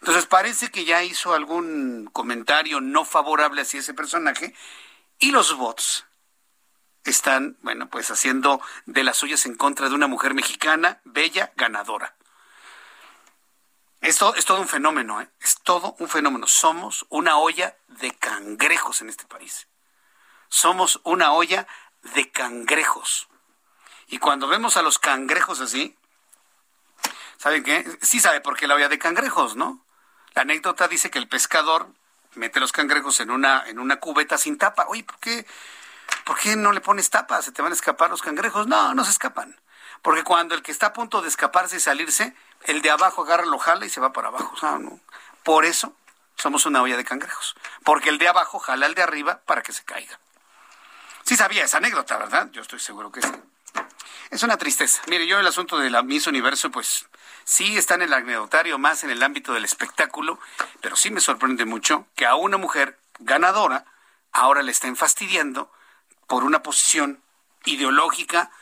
Entonces parece que ya hizo algún comentario no favorable hacia ese personaje y los bots están, bueno, pues haciendo de las suyas en contra de una mujer mexicana, bella, ganadora. Esto es todo un fenómeno, ¿eh? es todo un fenómeno. Somos una olla de cangrejos en este país. Somos una olla de cangrejos. Y cuando vemos a los cangrejos así, ¿Saben qué? Sí sabe por qué la olla de cangrejos, ¿no? La anécdota dice que el pescador mete los cangrejos en una, en una cubeta sin tapa. Oye, ¿por qué, ¿por qué no le pones tapa? ¿Se te van a escapar los cangrejos? No, no se escapan. Porque cuando el que está a punto de escaparse y salirse, el de abajo agarra, lo jala y se va para abajo. Por eso somos una olla de cangrejos. Porque el de abajo jala al de arriba para que se caiga. Sí sabía esa anécdota, ¿verdad? Yo estoy seguro que sí. Es una tristeza. Mire, yo el asunto de la Miss Universo, pues sí está en el anecdotario, más en el ámbito del espectáculo, pero sí me sorprende mucho que a una mujer ganadora ahora le estén fastidiando por una posición ideológica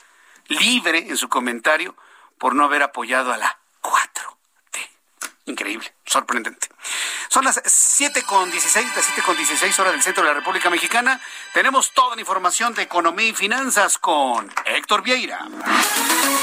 libre en su comentario por no haber apoyado a la 4T. Increíble, sorprendente. Son las 7 con 16, las 7 con 16 horas del centro de la República Mexicana. Tenemos toda la información de economía y finanzas con Héctor Vieira.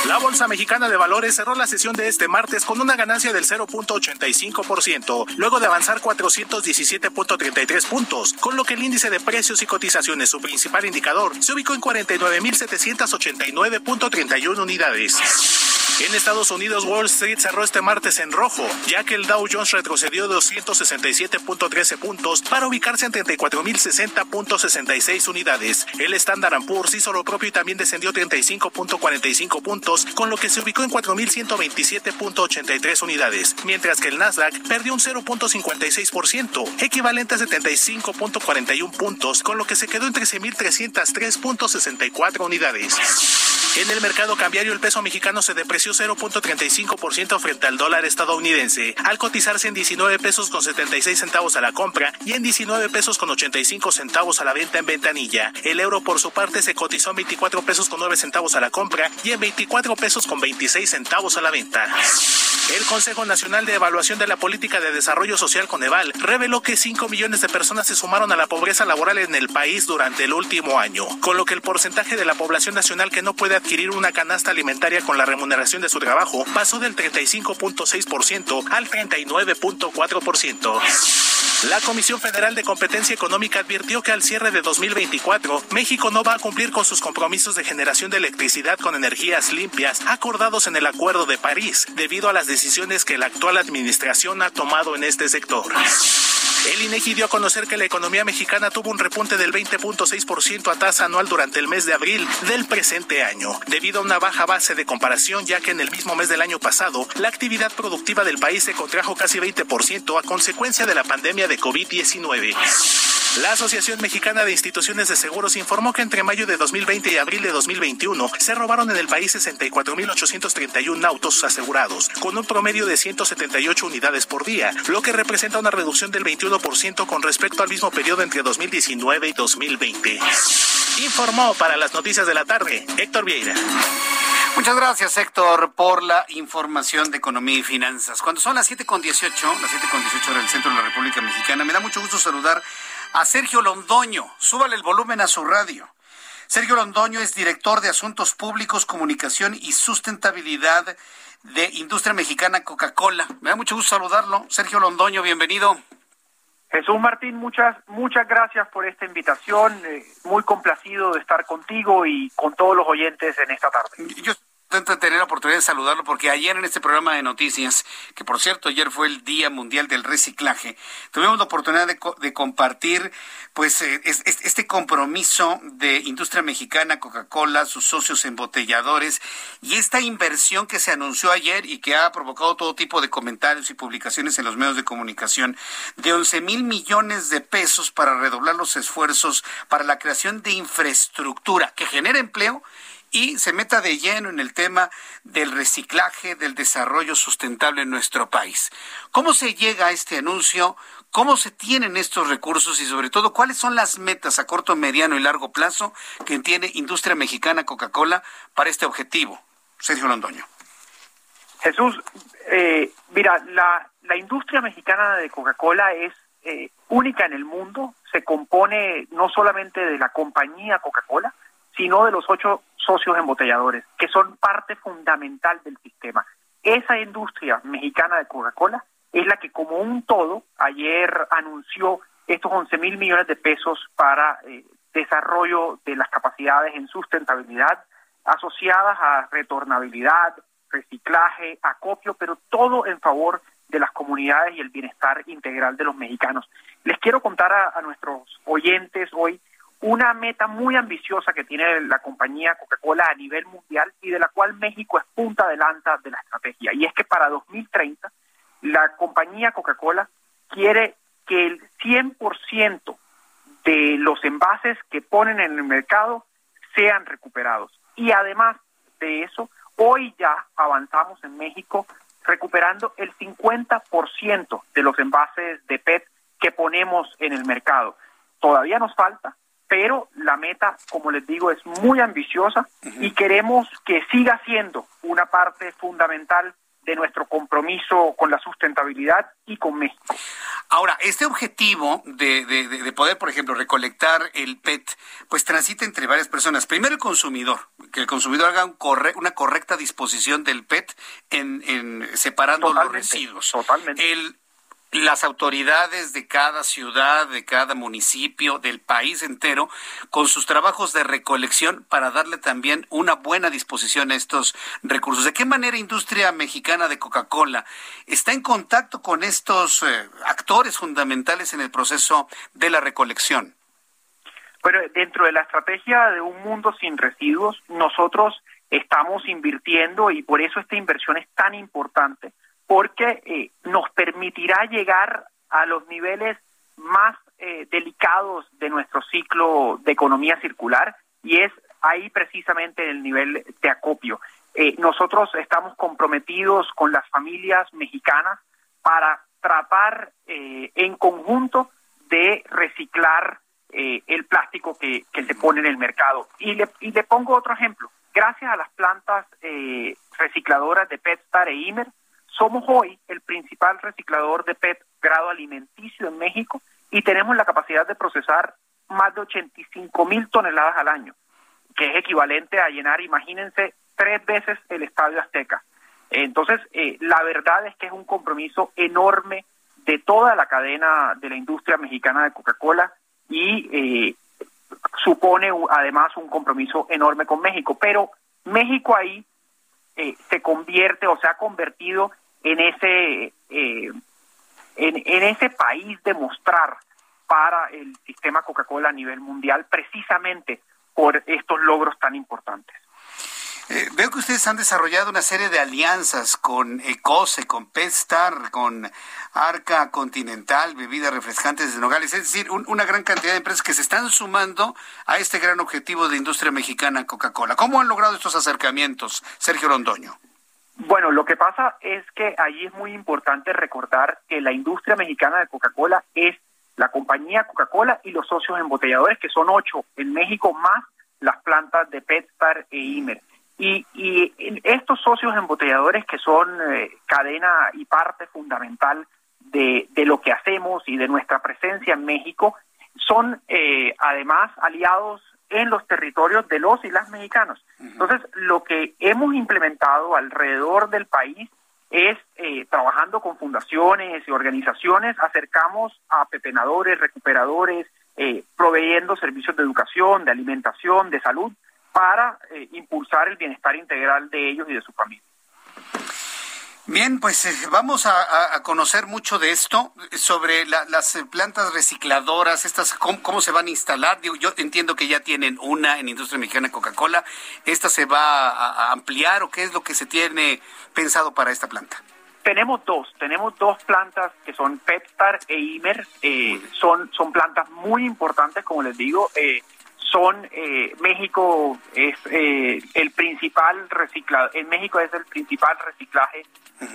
La Bolsa Mexicana de Valores cerró la sesión de este martes con una ganancia del 0.85%, luego de avanzar 417.33 puntos, con lo que el índice de precios y cotizaciones, su principal indicador, se ubicó en 49.789.31 unidades. En Estados Unidos, Wall Street cerró este martes en rojo, ya que el Dow Jones retrocedió 267.13 puntos para ubicarse en 34.060.66 unidades. El Standard Poor's hizo lo propio y también descendió 35.45 puntos, con lo que se ubicó en 4.127.83 unidades, mientras que el Nasdaq perdió un 0.56%, equivalente a 75.41 puntos, con lo que se quedó en 13.303.64 unidades. En el mercado cambiario el peso mexicano se depreció 0.35% frente al dólar estadounidense, al cotizarse en 19 pesos con 76 centavos a la compra y en 19 pesos con 85 centavos a la venta en ventanilla. El euro por su parte se cotizó en 24 pesos con 9 centavos a la compra y en 24 pesos con 26 centavos a la venta. El Consejo Nacional de Evaluación de la Política de Desarrollo Social Coneval reveló que 5 millones de personas se sumaron a la pobreza laboral en el país durante el último año, con lo que el porcentaje de la población nacional que no puede adquirir una canasta alimentaria con la remuneración de su trabajo pasó del 35.6% al 39.4%. La Comisión Federal de Competencia Económica advirtió que al cierre de 2024, México no va a cumplir con sus compromisos de generación de electricidad con energías limpias acordados en el Acuerdo de París, debido a las decisiones que la actual administración ha tomado en este sector. El INEGI dio a conocer que la economía mexicana tuvo un repunte del 20.6% a tasa anual durante el mes de abril del presente año, debido a una baja base de comparación, ya que en el mismo mes del año pasado la actividad productiva del país se contrajo casi 20% a consecuencia de la pandemia de COVID-19. La Asociación Mexicana de Instituciones de Seguros informó que entre mayo de 2020 y abril de 2021 se robaron en el país 64.831 autos asegurados, con un promedio de 178 unidades por día, lo que representa una reducción del 21% con respecto al mismo periodo entre 2019 y 2020. Informó para las noticias de la tarde Héctor Vieira. Muchas gracias, Héctor, por la información de economía y finanzas. Cuando son las 7.18, las 7.18 del centro de la República Mexicana, me da mucho gusto saludar a Sergio Londoño. Súbale el volumen a su radio. Sergio Londoño es director de Asuntos Públicos, Comunicación y Sustentabilidad de Industria Mexicana Coca-Cola. Me da mucho gusto saludarlo. Sergio Londoño, bienvenido. Jesús Martín, muchas muchas gracias por esta invitación. Eh, muy complacido de estar contigo y con todos los oyentes en esta tarde. Yo de tener la oportunidad de saludarlo porque ayer en este programa de noticias, que por cierto ayer fue el Día Mundial del Reciclaje, tuvimos la oportunidad de, compartir pues eh, este compromiso de industria mexicana, Coca-Cola, sus socios embotelladores y esta inversión que se anunció ayer y que ha provocado todo tipo de comentarios y publicaciones en los medios de comunicación de 11 mil millones de pesos para redoblar los esfuerzos para la creación de infraestructura que genera empleo y se meta de lleno en el tema del reciclaje, del desarrollo sustentable en nuestro país. ¿Cómo se llega a este anuncio? ¿Cómo se tienen estos recursos y sobre todo cuáles son las metas a corto, mediano y largo plazo que tiene Industria Mexicana Coca-Cola para este objetivo? Sergio Londoño. Jesús, eh, mira, la, la, industria mexicana de Coca-Cola es eh, única en el mundo, se compone no solamente de la compañía Coca-Cola, sino de los ocho socios embotelladores, que son parte fundamental del sistema. Esa industria mexicana de Coca-Cola es la que como un todo ayer anunció estos 11 mil millones de pesos para eh, desarrollo de las capacidades en sustentabilidad asociadas a retornabilidad, reciclaje, acopio, pero todo en favor de las comunidades y el bienestar integral de los mexicanos. Les quiero contar a nuestros oyentes hoy una meta muy ambiciosa que tiene la compañía Coca-Cola a nivel mundial y de la cual México es punta delanta de la estrategia. Y es que para 2030 la compañía Coca-Cola quiere que el 100% de los envases que ponen en el mercado sean recuperados. Y además de eso, hoy ya avanzamos en México recuperando el 50% de los envases de PET que ponemos en el mercado. Todavía nos falta, pero la meta, como les digo, es muy ambiciosa y queremos que siga siendo una parte fundamental de nuestro compromiso con la sustentabilidad y con México. Ahora, este objetivo de, de, poder, por ejemplo, recolectar el PET, pues transita entre varias personas. Primero el consumidor, que el consumidor haga un una correcta disposición del PET en, en separando los residuos. Totalmente. El las autoridades de cada ciudad, de cada municipio, del país entero, con sus trabajos de recolección para darle también una buena disposición a estos recursos. ¿De qué manera Industria Mexicana de Coca-Cola está en contacto con estos eh, actores fundamentales en el proceso de la recolección? Bueno, dentro de la estrategia de un mundo sin residuos, nosotros estamos invirtiendo y por eso esta inversión es tan importante porque eh, nos permitirá llegar a los niveles más eh, delicados de nuestro ciclo de economía circular y es ahí precisamente el nivel de acopio. Eh, nosotros estamos comprometidos con las familias mexicanas para tratar eh, en conjunto de reciclar eh, el plástico que, que, se pone en el mercado. Y le, y le pongo otro ejemplo. Gracias a las plantas recicladoras de PetStar e Imer, somos hoy el principal reciclador de PET grado alimenticio en México y tenemos la capacidad de procesar más de 85 mil toneladas al año, que es equivalente a llenar, imagínense, tres veces el Estadio Azteca. Entonces, eh, la verdad es que es un compromiso enorme de toda la cadena de la industria mexicana de Coca-Cola y eh, supone además un compromiso enorme con México. Pero México ahí eh, se convierte o se ha convertido en ese en, en, ese país de mostrar para el sistema Coca-Cola a nivel mundial precisamente por estos logros tan importantes. Eh, veo que ustedes han desarrollado una serie de alianzas con ECOSE, con Pestar, con Arca Continental, bebidas refrescantes de Nogales, es decir, una gran cantidad de empresas que se están sumando a este gran objetivo de industria mexicana Coca-Cola. ¿Cómo han logrado estos acercamientos, Sergio Rondoño? Bueno, lo que pasa es que allí es muy importante recordar que la industria mexicana de Coca-Cola es la compañía Coca-Cola y los socios embotelladores, que son ocho en México, más las plantas de Petstar e Imer. Y, y estos socios embotelladores que son eh, cadena y parte fundamental de, de, lo que hacemos y de nuestra presencia en México, son eh, además aliados en los territorios de los y las mexicanos. Entonces, lo que hemos implementado alrededor del país es eh, trabajando con fundaciones y organizaciones, acercamos a pepenadores, recuperadores, eh, proveyendo servicios de educación, de alimentación, de salud, para eh, impulsar el bienestar integral de ellos y de su familia. Bien, pues eh, vamos a, conocer mucho de esto, sobre las eh, plantas recicladoras, estas cómo, se van a instalar. Digo, yo entiendo que ya tienen una en Industria Mexicana Coca-Cola. ¿Esta se va a, ampliar o qué es lo que se tiene pensado para esta planta? Tenemos dos, tenemos dos plantas que son Petstar e Imer. Eh, son, son plantas muy importantes, como les digo. Eh, son eh, México es eh, el principal reciclado en México es el principal reciclaje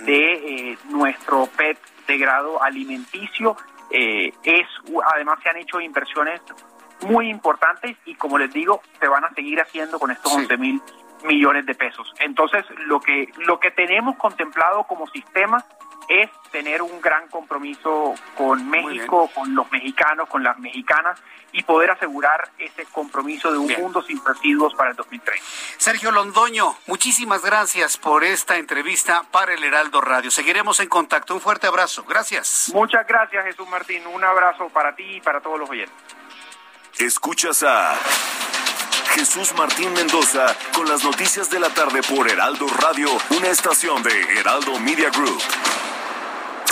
de eh, nuestro PET de grado alimenticio. Es además se han hecho inversiones muy importantes y como les digo se van a seguir haciendo con estos 11 mil millones de pesos. Entonces lo que lo que tenemos contemplado como sistema es tener un gran compromiso con México, con los mexicanos, con las mexicanas y poder asegurar ese compromiso de un mundo sin residuos para el 2030. Sergio Londoño, muchísimas gracias por esta entrevista para el Heraldo Radio. Seguiremos en contacto. Un fuerte abrazo. Gracias. Muchas gracias, Jesús Martín. Un abrazo para ti y para todos los oyentes. Escuchas a Jesús Martín Mendoza con las noticias de la tarde por Heraldo Radio, una estación de Heraldo Media Group.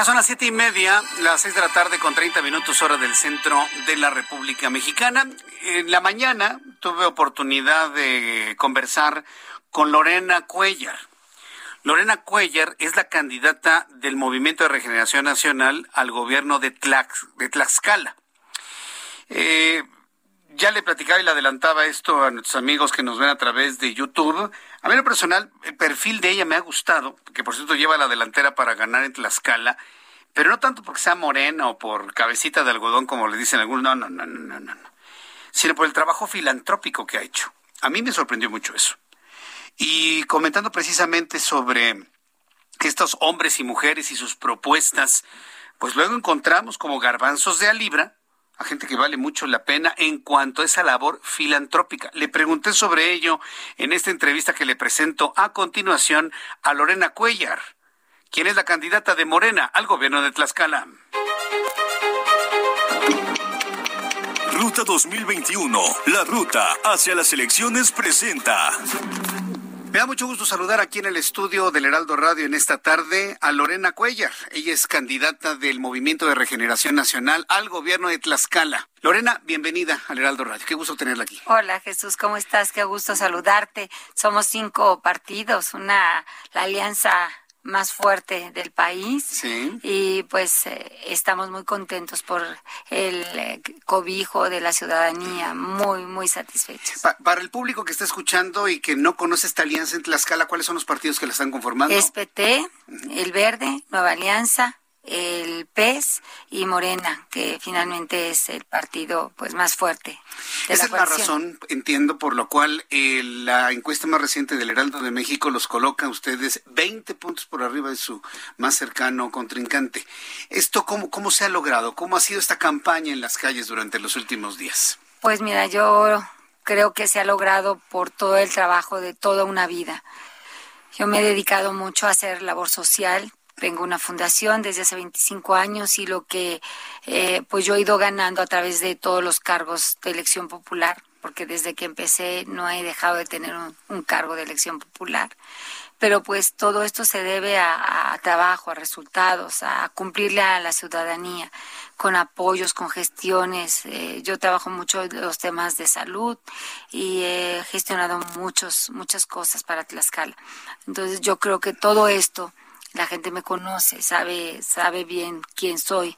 Ya son las siete y media, las seis de la tarde con 30 minutos hora del centro de la República Mexicana. En la mañana tuve oportunidad de conversar con Lorena Cuellar. Lorena Cuellar es la candidata del Movimiento de Regeneración Nacional al gobierno de, de Tlaxcala. Eh, ya le platicaba y le adelantaba esto a nuestros amigos que nos ven a través de YouTube. A mí lo personal, el perfil de ella me ha gustado, que por cierto lleva la delantera para ganar en Tlaxcala, pero no tanto porque sea morena o por cabecita de algodón, como le dicen algunos, no, no, no, no, no, no, sino por el trabajo filantrópico que ha hecho. A mí me sorprendió mucho eso. Y comentando precisamente sobre estos hombres y mujeres y sus propuestas, pues luego encontramos como garbanzos de a a gente que vale mucho la pena en cuanto a esa labor filantrópica. Le pregunté sobre ello en esta entrevista que le presento a continuación a Lorena Cuellar, quien es la candidata de Morena al gobierno de Tlaxcala. Ruta 2021, la ruta hacia las elecciones presenta. Me da mucho gusto saludar aquí en el estudio del Heraldo Radio en esta tarde a Lorena Cuellar. Ella es candidata del Movimiento de Regeneración Nacional al gobierno de Tlaxcala. Lorena, bienvenida al Heraldo Radio. Qué gusto tenerla aquí. Hola Jesús, ¿cómo estás? Qué gusto saludarte. Somos cinco partidos, una la alianza más fuerte del país sí. y pues eh, estamos muy contentos por el eh, cobijo de la ciudadanía, muy, muy satisfechos. Pa para el público que está escuchando y que no conoce esta alianza en Tlaxcala, ¿cuáles son los partidos que la están conformando? Es PT, El Verde, Nueva Alianza, el PES y Morena, que finalmente es el partido pues más fuerte. De Esa la es la razón, entiendo, por lo cual eh, la encuesta más reciente del Heraldo de México los coloca a ustedes 20 puntos por arriba de su más cercano contrincante. ¿Esto cómo, cómo se ha logrado? ¿Cómo ha sido esta campaña en las calles durante los últimos días? Pues mira, yo creo que se ha logrado por todo el trabajo de toda una vida. Yo me he dedicado mucho a hacer labor social. Tengo una fundación desde hace 25 años y lo que eh, pues yo he ido ganando a través de todos los cargos de elección popular, porque desde que empecé no he dejado de tener un, cargo de elección popular. Pero pues todo esto se debe a, trabajo, a resultados, a cumplirle a la ciudadanía con apoyos, con gestiones. Eh, yo trabajo mucho los temas de salud y he gestionado muchos, muchas cosas para Tlaxcala. Entonces yo creo que todo esto, la gente me conoce, sabe, sabe bien quién soy.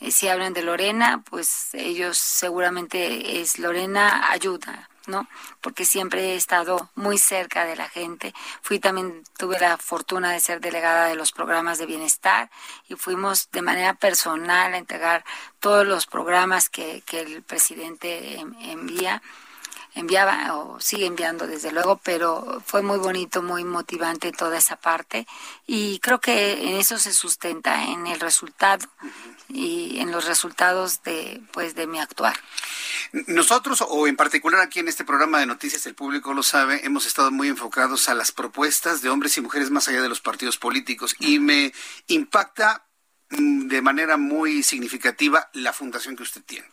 Eh, si hablan de Lorena, pues ellos seguramente es Lorena ayuda, ¿no? Porque siempre he estado muy cerca de la gente. Fui también, tuve la fortuna de ser delegada de los programas de bienestar y fuimos de manera personal a entregar todos los programas que, que el presidente em- envía enviaba o sigue enviando desde luego, pero fue muy bonito, muy motivante toda esa parte y creo que en eso se sustenta en el resultado y en los resultados de pues de mi actuar. Nosotros, o en particular aquí en este programa de noticias, el público lo sabe, hemos estado muy enfocados a las propuestas de hombres y mujeres más allá de los partidos políticos y me impacta de manera muy significativa la fundación que usted tiene.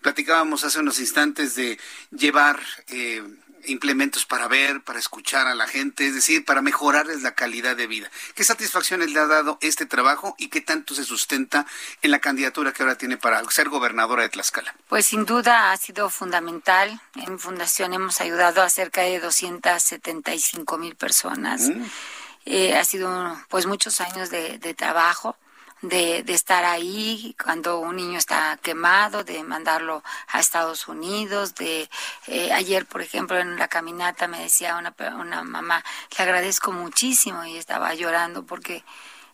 Platicábamos hace unos instantes de llevar eh, implementos para ver, para escuchar a la gente, es decir, para mejorarles la calidad de vida. ¿Qué satisfacciones le ha dado este trabajo y qué tanto se sustenta en la candidatura que ahora tiene para ser gobernadora de Tlaxcala? Pues sin duda ha sido fundamental. En fundación hemos ayudado a cerca de 275 mil personas. Mm. Eh, ha sido pues muchos años de, de trabajo. De, de estar ahí cuando un niño está quemado, de mandarlo a Estados Unidos, de eh, ayer, por ejemplo, en la caminata me decía una, una mamá, le agradezco muchísimo y estaba llorando porque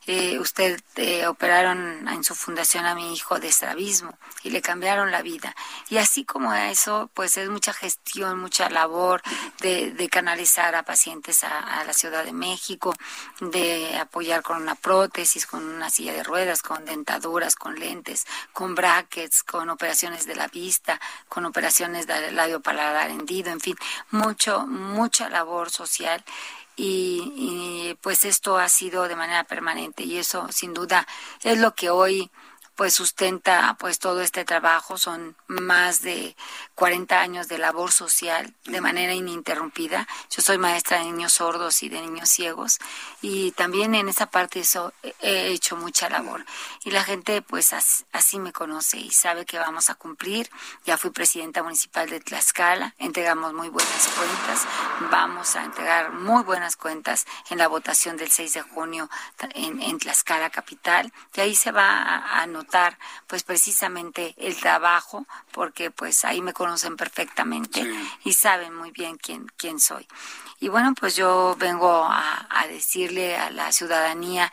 eh, usted eh, operaron en su fundación a mi hijo de estrabismo y le cambiaron la vida. Y así como eso, pues es mucha gestión, mucha labor de, de canalizar a pacientes a, la Ciudad de México, de apoyar con una prótesis, con una silla de ruedas, con dentaduras, con lentes, con brackets, con operaciones de la vista, con operaciones de labio paladar hendido, en fin, mucho, mucha labor social y, y, pues esto ha sido de manera permanente y eso sin duda es lo que hoy pues sustenta pues todo este trabajo son más de 40 años de labor social de manera ininterrumpida. Yo soy maestra de niños sordos y de niños ciegos y también en esa parte eso he hecho mucha labor. Y la gente pues as, así me conoce y sabe que vamos a cumplir. Ya fui presidenta municipal de Tlaxcala entregamos muy buenas cuentas. Vamos a entregar muy buenas cuentas en la votación del 6 de junio en, en Tlaxcala capital. Y ahí se va a, a notar pues precisamente el trabajo porque pues ahí me conocen perfectamente Sí. y saben muy bien quién quién soy y bueno pues yo vengo a, a decirle a la ciudadanía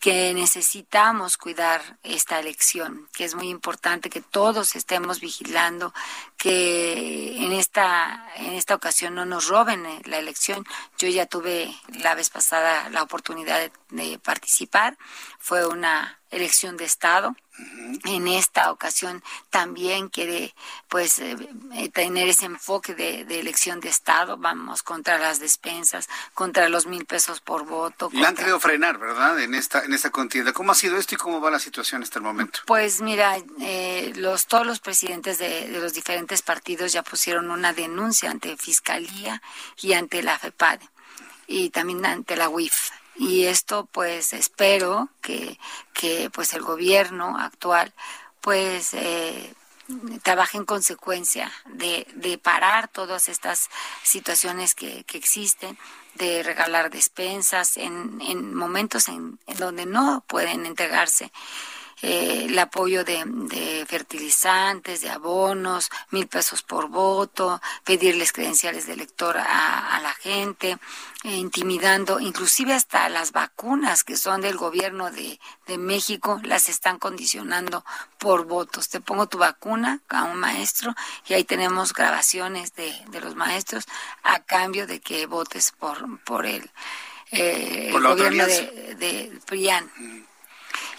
que necesitamos cuidar esta elección, que es muy importante que todos estemos vigilando que en esta en esta ocasión no nos roben eh, la elección. Yo ya tuve la vez pasada la oportunidad de, de participar, fue una elección de estado. En esta ocasión también quiere pues eh, eh, tener ese enfoque de, de elección de estado. Vamos contra las despensas, contra los mil pesos por voto. La han querido frenar, ¿verdad? En esta, en esta contienda. ¿Cómo ha sido esto y cómo va la situación hasta el momento? Pues mira, eh, los todos los presidentes de, de los diferentes partidos ya pusieron una denuncia ante Fiscalía y ante la FEPADE. y también ante la UIF. Y esto pues espero que, que pues el gobierno actual pues eh, trabaje en consecuencia de, de parar todas estas situaciones que, que existen de regalar despensas en, en momentos en, en donde no pueden entregarse eh, el apoyo de, de, fertilizantes, de abonos, mil pesos por voto, pedirles credenciales de elector a, a la gente, eh, intimidando, inclusive hasta las vacunas que son del gobierno de, de México, las están condicionando por votos. Te pongo tu vacuna a un maestro y ahí tenemos grabaciones de, de los maestros a cambio de que votes por, por él. Eh, el gobierno de, de PRIAN.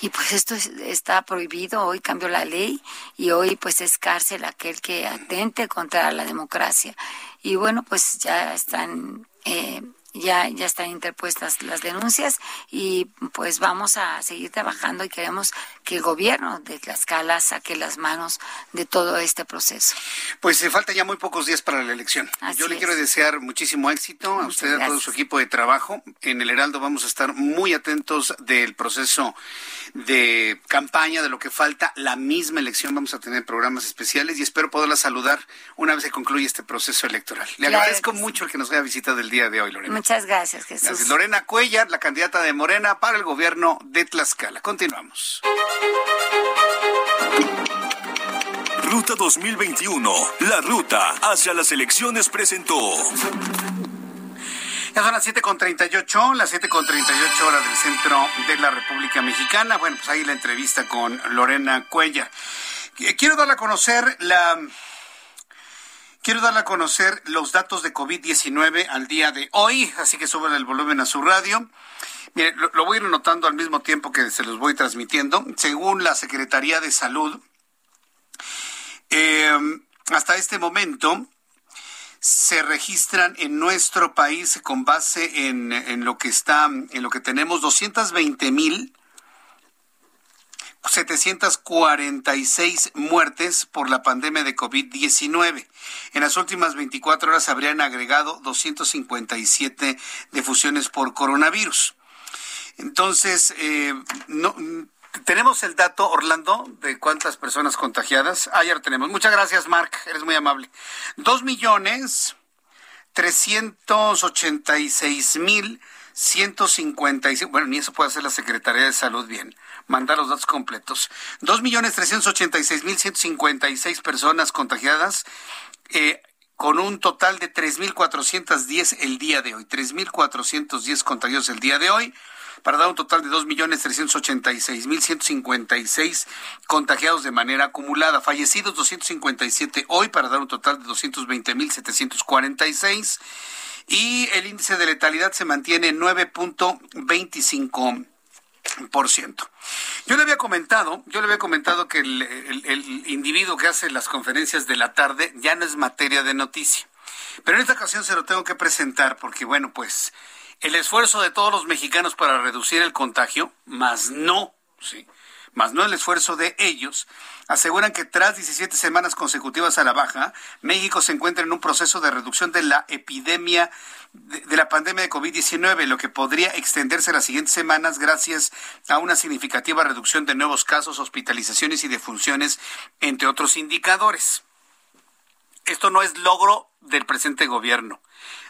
Y pues esto está prohibido, hoy cambió la ley y hoy pues es cárcel aquel que atente contra la democracia. Y bueno, pues ya están eh, ya, ya están interpuestas las denuncias y pues vamos a seguir trabajando y queremos que el gobierno de Tlaxcala saque las manos de todo este proceso. Pues se falta ya muy pocos días para la elección. Yo le quiero desear muchísimo éxito a usted, y a todo su equipo de trabajo. En el Heraldo vamos a estar muy atentos del proceso de campaña, de lo que falta. La misma elección vamos a tener programas especiales y espero poderla saludar una vez que concluya este proceso electoral. Le agradezco mucho el que nos haya visitado el día de hoy, Lorena. Muchas gracias, Jesús. Lorena Cuellar, la candidata de Morena para el gobierno de Tlaxcala. Continuamos. Ruta 2021, la ruta hacia las elecciones presentó. Ya son las 7.38, las 7.38 horas del centro de la República Mexicana. Bueno, pues ahí la entrevista con Lorena Cuellar. Quiero darle a conocer la Quiero darle a conocer los datos de COVID-19 al día de hoy, así que suben el volumen a su radio. Mire, lo, voy a ir notando al mismo tiempo que se los voy transmitiendo. Según la Secretaría de Salud, eh, hasta este momento se registran en nuestro país con base en, en lo que está, en lo que tenemos 220 mil 746 muertes por la pandemia de COVID-19. En las últimas 24 horas habrían agregado 257 defusiones por coronavirus. Entonces, eh, tenemos el dato, Orlando, de cuántas personas contagiadas. Ayer ah, tenemos. Muchas gracias, Mark. Eres muy amable. Dos millones trescientos ochenta y seis mil ciento cincuenta y bueno, ni eso puede hacer la Secretaría de Salud bien mandar los datos completos. 2.386.156 personas contagiadas. Eh, con un total de 3.410 el día de hoy, 3.410 contagiados el día de hoy, para dar un total de 2.386.156 contagiados de manera acumulada, fallecidos 257 hoy, para dar un total de 220.746, y el índice de letalidad se mantiene en 9.25 yo le había comentado, yo le había comentado que el, el, individuo que hace las conferencias de la tarde ya no es materia de noticia. Pero en esta ocasión se lo tengo que presentar porque, bueno, pues el esfuerzo de todos los mexicanos para reducir el contagio, más no, sí, más no el esfuerzo de ellos, aseguran que tras 17 semanas consecutivas a la baja, México se encuentra en un proceso de reducción de la epidemia de, la pandemia de COVID-19, lo que podría extenderse las siguientes semanas gracias a una significativa reducción de nuevos casos, hospitalizaciones y defunciones, entre otros indicadores. Esto no es logro del presente gobierno.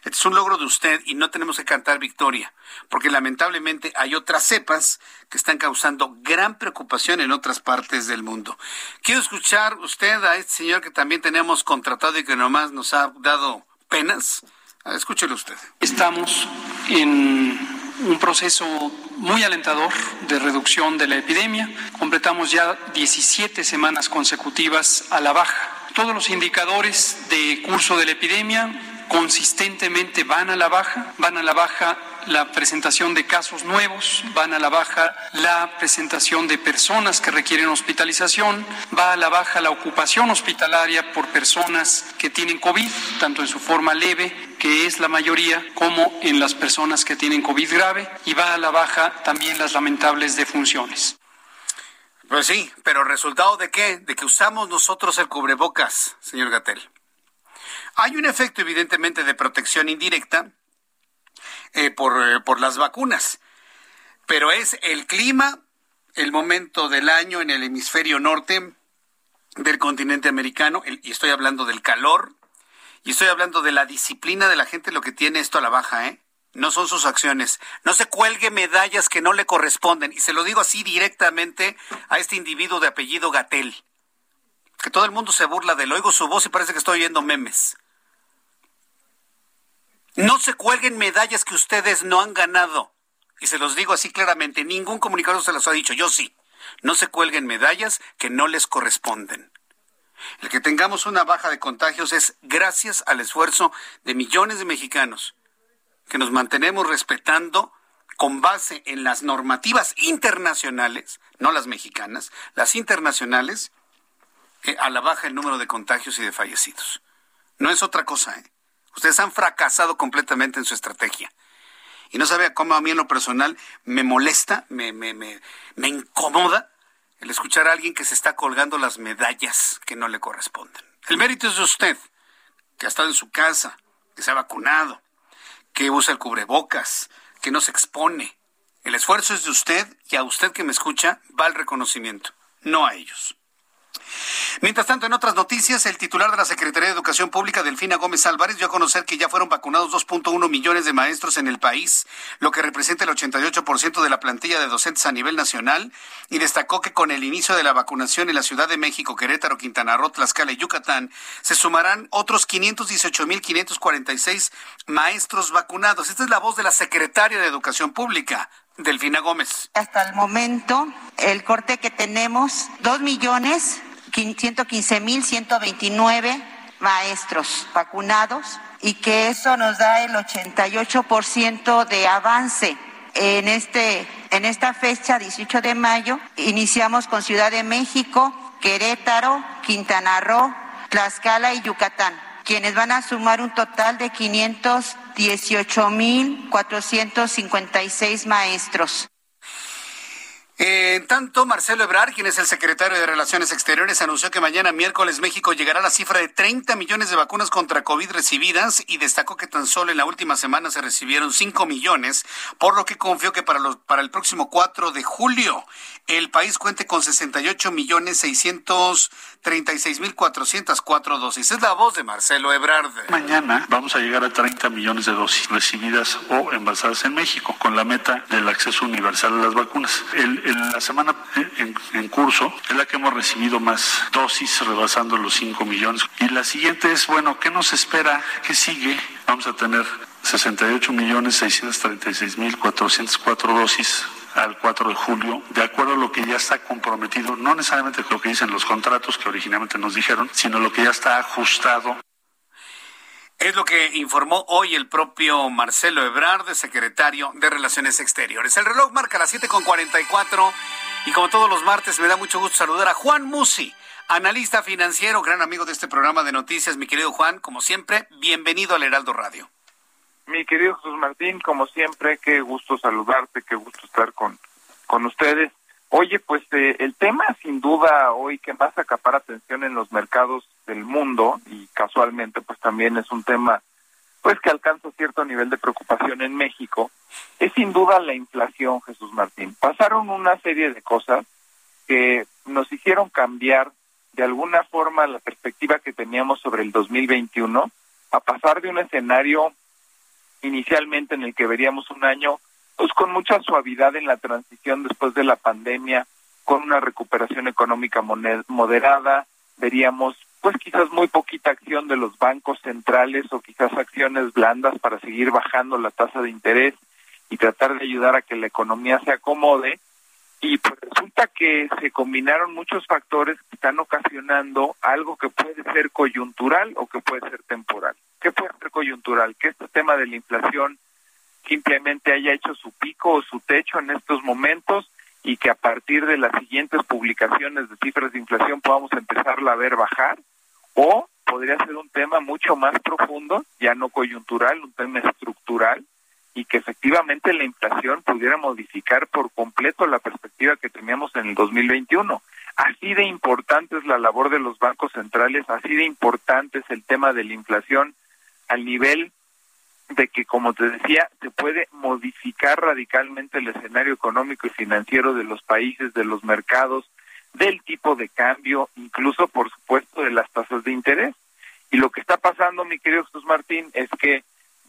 Este es un logro de usted y no tenemos que cantar victoria, porque lamentablemente hay otras cepas que están causando gran preocupación en otras partes del mundo. Quiero escuchar usted a este señor que también tenemos contratado y que nomás nos ha dado penas. Escúchelo usted. Estamos en un proceso muy alentador de reducción de la epidemia. Completamos ya 17 semanas consecutivas a la baja. Todos los indicadores de curso de la epidemia consistentemente van a la baja, van a la baja la presentación de casos nuevos, van a la baja la presentación de personas que requieren hospitalización, va a la baja la ocupación hospitalaria por personas que tienen COVID, tanto en su forma leve, que es la mayoría, como en las personas que tienen COVID grave, y va a la baja también las lamentables defunciones. Pues sí, pero ¿resultado de qué? De que usamos nosotros el cubrebocas, señor Gatel. Hay un efecto evidentemente de protección indirecta eh, por, eh, por las vacunas. Pero es el clima, el momento del año en el hemisferio norte del continente americano, y estoy hablando del calor, y estoy hablando de la disciplina de la gente, lo que tiene esto a la baja, ¿eh? No son sus acciones. No se cuelgue medallas que no le corresponden. Y se lo digo así directamente a este individuo de apellido Gatel. Que todo el mundo se burla de él. Oigo su voz y parece que estoy oyendo memes. No se cuelguen medallas que ustedes no han ganado. Y se los digo así claramente. Ningún comunicador se los ha dicho. Yo sí. No se cuelguen medallas que no les corresponden. El que tengamos una baja de contagios es gracias al esfuerzo de millones de mexicanos que nos mantenemos respetando con base en las normativas internacionales, no las mexicanas, las internacionales, a la baja el número de contagios y de fallecidos. No es otra cosa. ¿eh? Ustedes han fracasado completamente en su estrategia. Y no sabe cómo a mí en lo personal me molesta, me, me, me, me incomoda el escuchar a alguien que se está colgando las medallas que no le corresponden. El mérito es de usted, que ha estado en su casa, que se ha vacunado, que usa el cubrebocas, que no se expone. El esfuerzo es de usted y a usted que me escucha va el reconocimiento, no a ellos. Mientras tanto, en otras noticias, el titular de la Secretaría de Educación Pública, Delfina Gómez Álvarez, dio a conocer que ya fueron vacunados 2.1 millones de maestros en el país, lo que representa el 88% de la plantilla de docentes a nivel nacional, y destacó que con el inicio de la vacunación en la Ciudad de México, Querétaro, Quintana Roo, Tlaxcala y Yucatán, se sumarán otros 518.546 maestros vacunados. Esta es la voz de la Secretaria de Educación Pública, Delfina Gómez. Hasta el momento, el corte que tenemos, 2 millones 115.129 maestros vacunados y que eso nos da el 88% de avance en este en esta fecha 18 de mayo iniciamos con Ciudad de México, Querétaro, Quintana Roo, Tlaxcala y Yucatán, quienes van a sumar un total de 518.456 maestros. En tanto, Marcelo Ebrard, quien es el secretario de Relaciones Exteriores, anunció que mañana miércoles México llegará a la cifra de 30 millones de vacunas contra COVID recibidas y destacó que tan solo en la última semana se recibieron 5 millones, por lo que confió que para, los, para el próximo 4 de julio el país cuente con 68 millones 636 mil 404 dosis. Es la voz de Marcelo Ebrard. Mañana vamos a llegar a 30 millones de dosis recibidas o envasadas en México con la meta del acceso universal a las vacunas. El, la semana en, en, curso es la que hemos recibido más dosis, rebasando los 5 millones. Y la siguiente es, bueno, ¿qué nos espera? ¿Qué sigue? Vamos a tener 68 millones 636 mil 404 dosis al 4 de julio, de acuerdo a lo que ya está comprometido, no necesariamente lo que dicen los contratos que originalmente nos dijeron, sino lo que ya está ajustado es lo que informó hoy el propio Marcelo Ebrard, secretario de Relaciones Exteriores. El reloj marca las 7.44 y como todos los martes me da mucho gusto saludar a Juan Musi, analista financiero, gran amigo de este programa de noticias. Mi querido Juan, como siempre, bienvenido al Heraldo Radio. Mi querido Jesús Martín, como siempre, qué gusto saludarte, qué gusto estar con, con ustedes. Oye, pues eh, el tema sin duda hoy que más acapara atención en los mercados del mundo y casualmente pues también es un tema pues que alcanza cierto nivel de preocupación en México, es sin duda la inflación, Jesús Martín. Pasaron una serie de cosas que nos hicieron cambiar de alguna forma la perspectiva que teníamos sobre el 2021 a pasar de un escenario inicialmente en el que veríamos un año pues con mucha suavidad en la transición después de la pandemia, con una recuperación económica moderada, veríamos pues quizás muy poquita acción de los bancos centrales o quizás acciones blandas para seguir bajando la tasa de interés y tratar de ayudar a que la economía se acomode. Y pues resulta que se combinaron muchos factores que están ocasionando algo que puede ser coyuntural o que puede ser temporal. ¿Qué puede ser coyuntural? Que este tema de la inflación simplemente haya hecho su pico o su techo en estos momentos y que a partir de las siguientes publicaciones de cifras de inflación podamos empezarla a ver bajar o podría ser un tema mucho más profundo, ya no coyuntural, un tema estructural y que efectivamente la inflación pudiera modificar por completo la perspectiva que teníamos en el 2021. Así de importante es la labor de los bancos centrales, así de importante es el tema de la inflación al nivel de que, como te decía, se puede modificar radicalmente el escenario económico y financiero de los países, de los mercados, del tipo de cambio, incluso, por supuesto, de las tasas de interés. Y lo que está pasando, mi querido Jesús Martín, es que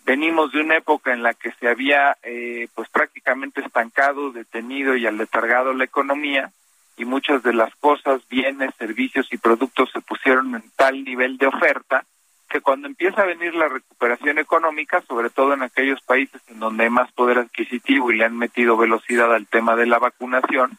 venimos de una época en la que se había eh, pues prácticamente estancado, detenido y aletargado la economía y muchas de las cosas, bienes, servicios y productos se pusieron en tal nivel de oferta que cuando empieza a venir la recuperación económica, sobre todo en aquellos países en donde hay más poder adquisitivo y le han metido velocidad al tema de la vacunación,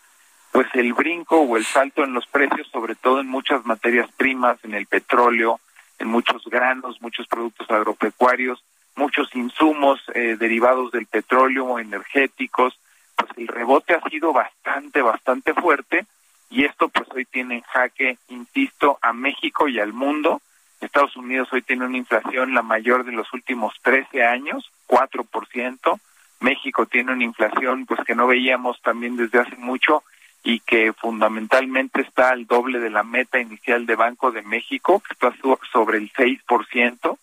pues el brinco o el salto en los precios, sobre todo en muchas materias primas, en el petróleo, en muchos granos, muchos productos agropecuarios, muchos insumos eh, derivados del petróleo, energéticos, pues el rebote ha sido bastante, bastante fuerte y esto pues hoy tiene en jaque, insisto, a México y al mundo Estados Unidos hoy tiene una inflación la mayor de los últimos 13 años, 4%. México tiene una inflación pues que no veíamos también desde hace mucho y que fundamentalmente está al doble de la meta inicial de Banco de México, que está sobre el 6%.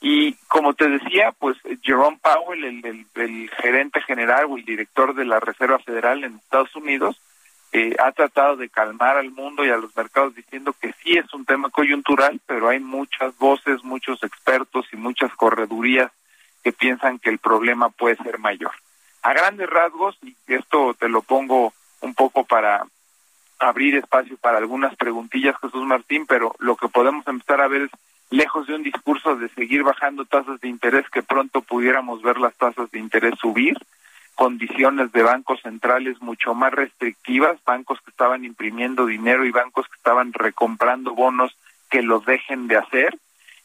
Y como te decía, pues Jerome Powell, el, el gerente general o el director de la Reserva Federal en Estados Unidos, eh, ha tratado de calmar al mundo y a los mercados diciendo que sí es un tema coyuntural, pero hay muchas voces, muchos expertos y muchas corredurías que piensan que el problema puede ser mayor. A grandes rasgos, y esto te lo pongo un poco para abrir espacio para algunas preguntillas, Jesús Martín, pero lo que podemos empezar a ver es, lejos de un discurso de seguir bajando tasas de interés, que pronto pudiéramos ver las tasas de interés subir, condiciones de bancos centrales mucho más restrictivas, bancos que estaban imprimiendo dinero y bancos que estaban recomprando bonos que lo dejen de hacer.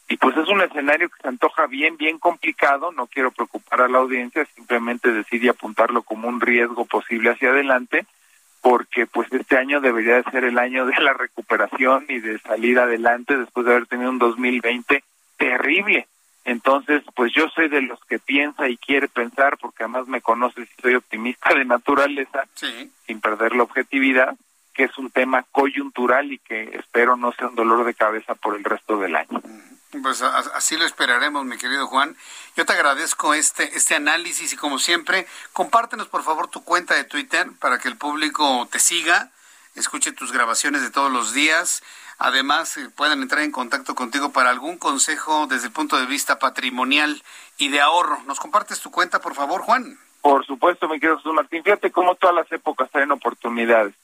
Y pues es un escenario que se antoja bien, bien complicado, no quiero preocupar a la audiencia, simplemente decir y apuntarlo como un riesgo posible hacia adelante, porque pues este año debería de ser el año de la recuperación y de salir adelante después de haber tenido un 2020 terrible entonces, pues yo soy de los que piensa y quiere pensar, porque además me conoces y soy optimista de naturaleza, sin perder la objetividad, que es un tema coyuntural y que espero no sea un dolor de cabeza por el resto del año. Pues así lo esperaremos, mi querido Juan. Yo te agradezco este, este análisis y como siempre, compártenos por favor tu cuenta de Twitter para que el público te siga, escuche tus grabaciones de todos los días Además, eh, puedan entrar en contacto contigo para algún consejo desde el punto de vista patrimonial y de ahorro. ¿Nos compartes tu cuenta, por favor, Juan? Por supuesto, mi querido Jesús Martín. Fíjate cómo todas las épocas traen oportunidades.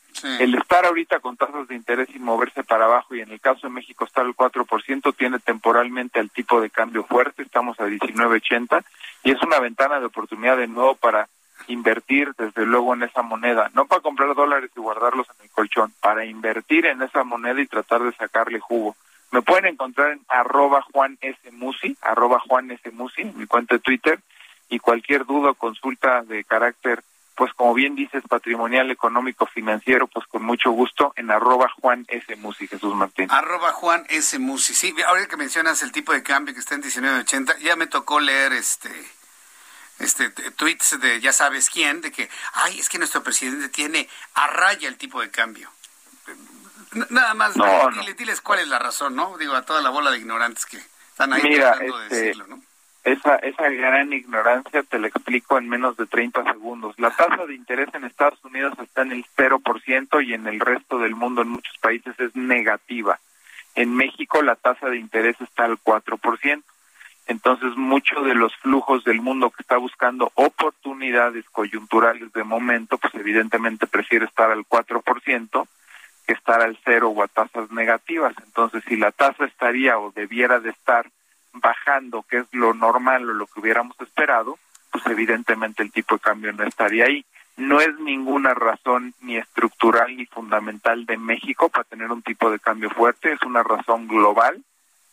El estar ahorita con tasas de interés y moverse para abajo, y en el caso de México estar al 4%, tiene temporalmente el tipo de cambio fuerte, estamos a 19.80, y es una ventana de oportunidad de nuevo para invertir desde luego en esa moneda, no para comprar dólares y guardarlos en el colchón, para invertir en esa moneda y tratar de sacarle jugo. Me pueden encontrar en arroba Juan S. Musi, arroba Juan S. Musi, mi cuenta de Twitter, y cualquier duda o consulta de carácter, pues como bien dices, patrimonial, económico, financiero, pues con mucho gusto en arroba Juan S. Musi, Jesús Martín. Arroba sí, ahora que mencionas el tipo de cambio que está en 19.80, ya me tocó leer este este tweets de ya sabes quién, de que, ay, es que nuestro presidente tiene a raya el tipo de cambio. Nada más, no, diles cuál es la razón, ¿no? Digo, a toda la bola de ignorantes que están ahí tratando de este, decirlo, ¿no? Esa, esa gran ignorancia te la explico en menos de 30 segundos. La tasa de interés en Estados Unidos está en el 0% y en el resto del mundo, en muchos países, es negativa. En México la tasa de interés está al 4%. Entonces, muchos de los flujos del mundo que está buscando oportunidades coyunturales de momento, pues evidentemente prefiere estar al 4% que estar al cero o a tasas negativas. Entonces, si la tasa estaría o debiera de estar bajando, que es lo normal o lo que hubiéramos esperado, pues evidentemente el tipo de cambio no estaría ahí. No es ninguna razón ni estructural ni fundamental de México para tener un tipo de cambio fuerte, es una razón global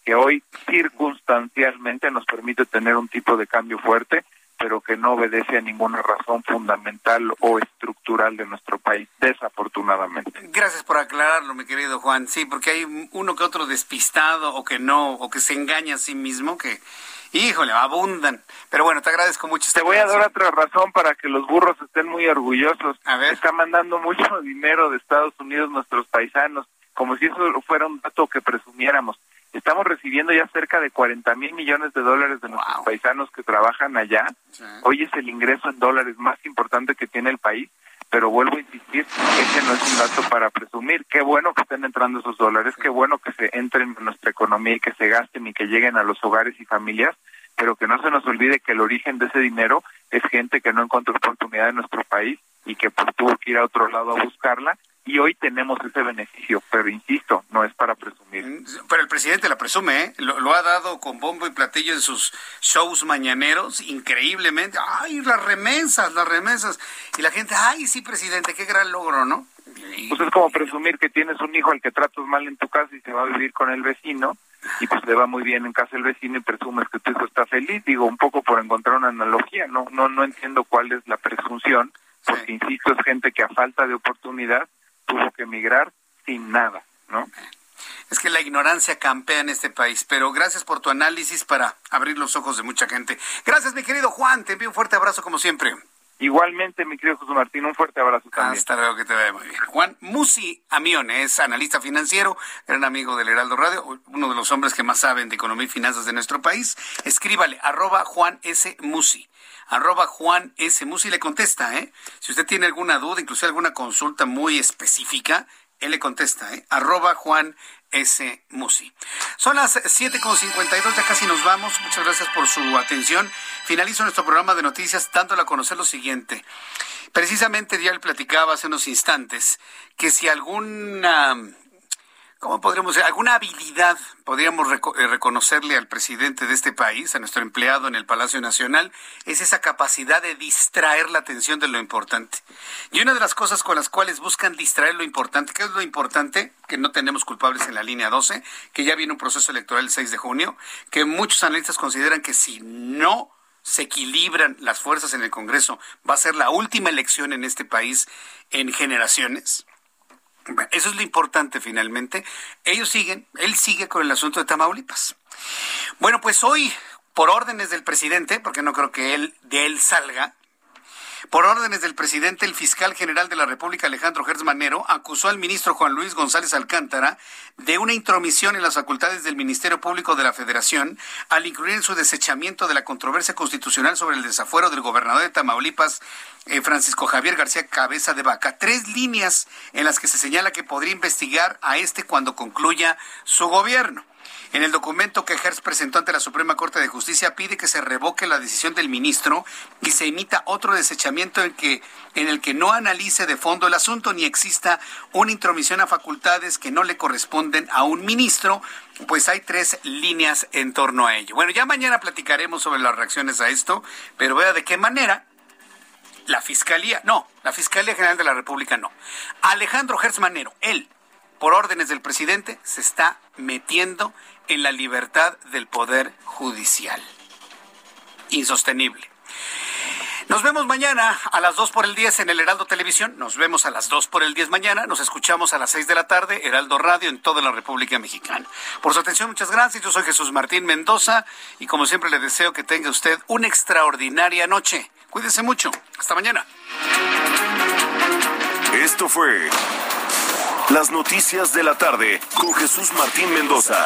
que hoy circunstancialmente nos permite tener un tipo de cambio fuerte, pero que no obedece a ninguna razón fundamental o estructural de nuestro país, desafortunadamente. Gracias por aclararlo, mi querido Juan. Sí, porque hay uno que otro despistado o que no, o que se engaña a sí mismo, que, híjole, abundan. Pero bueno, te agradezco mucho. te voy a dar otra razón para que los burros estén muy orgullosos. A ver. Está mandando mucho dinero de Estados Unidos nuestros paisanos, como si eso fuera un dato que presumiéramos Estamos recibiendo ya cerca de 40 mil millones de dólares de nuestros paisanos que trabajan allá. Hoy es el ingreso en dólares más importante que tiene el país, pero vuelvo a insistir, ese no es un dato para presumir. Qué bueno que estén entrando esos dólares, qué bueno que se entren en nuestra economía y que se gasten y que lleguen a los hogares y familias, pero que no se nos olvide que el origen de ese dinero es gente que no encontró oportunidad en nuestro país y que pues, tuvo que ir a otro lado a buscarla y hoy tenemos ese beneficio, pero insisto, no es para presumir. Pero el presidente la presume, ¿eh? lo, ha dado con bombo y platillo en sus shows mañaneros, increíblemente. ¡Ay, las remesas, las remesas! Y la gente, ¡ay, sí, presidente, qué gran logro, ¿no? Pues es como presumir que tienes un hijo al que tratas mal en tu casa y se va a vivir con el vecino y pues le va muy bien en casa del vecino y presumes que tu hijo está feliz. Digo, un poco por encontrar una analogía, no no no entiendo cuál es la presunción, porque insisto, es gente que a falta de oportunidad tuvo que emigrar sin nada, ¿no? Es que la ignorancia campea en este país, pero gracias por tu análisis para abrir los ojos de mucha gente. Gracias, mi querido Juan, te envío un fuerte abrazo como siempre. Igualmente, mi querido José Martín, un fuerte abrazo también. Hasta luego, que te vaya muy bien. Juan Musi Amión es analista financiero, gran amigo del Heraldo Radio, uno de los hombres que más saben de economía y finanzas de nuestro país. Escríbale, arroba Juan S. Musi arroba Juan S. Musi le contesta, ¿eh? Si usted tiene alguna duda, incluso alguna consulta muy específica, él le contesta, ¿eh? Arroba Juan S. Musi. Son las 7.52, ya casi nos vamos. Muchas gracias por su atención. Finalizo nuestro programa de noticias dándole a conocer lo siguiente. Precisamente ya le platicaba hace unos instantes que si alguna ¿cómo podríamos? ¿Alguna habilidad podríamos eh, reconocerle al presidente de este país, a nuestro empleado en el Palacio Nacional? Es esa capacidad de distraer la atención de lo importante. Y una de las cosas con las cuales buscan distraer lo importante, ¿qué es lo importante? Que no tenemos culpables en la línea 12, que ya viene un proceso electoral el 6 de junio, que muchos analistas consideran que si no se equilibran las fuerzas en el Congreso, va a ser la última elección en este país en generaciones eso es lo importante finalmente. Ellos siguen, él sigue con el asunto de Tamaulipas. Bueno, pues hoy, por órdenes del presidente, porque no creo que él de él salga, por órdenes del presidente, el fiscal general de la República, Alejandro Gertz Manero, acusó al ministro Juan Luis González Alcántara de una intromisión en las facultades del Ministerio Público de la Federación al incluir en su desechamiento de la controversia constitucional sobre el desafuero del gobernador de Tamaulipas, eh, Francisco Javier García Cabeza de Vaca. Tres líneas en las que se señala que podría investigar a este cuando concluya su gobierno. En el documento que Hertz presentó ante la Suprema Corte de Justicia pide que se revoque la decisión del ministro y se emita otro desechamiento en, que, en el que no analice de fondo el asunto ni exista una intromisión a facultades que no le corresponden a un ministro, pues hay tres líneas en torno a ello. Bueno, ya mañana platicaremos sobre las reacciones a esto, pero vea de qué manera la Fiscalía, no, la Fiscalía General de la República no. Alejandro Hertz Manero, él, por órdenes del presidente, se está metiendo en la libertad del Poder Judicial. Insostenible. Nos vemos mañana a las 2 por el 10 en el Heraldo Televisión. Nos vemos a las 2 por el 10 mañana. Nos escuchamos a las 6 de la tarde, Heraldo Radio en toda la República Mexicana. Por su atención, muchas gracias. Yo soy Jesús Martín Mendoza y como siempre le deseo que tenga usted una extraordinaria noche. Cuídese mucho. Hasta mañana. Esto fue las noticias de la tarde con Jesús Martín Mendoza.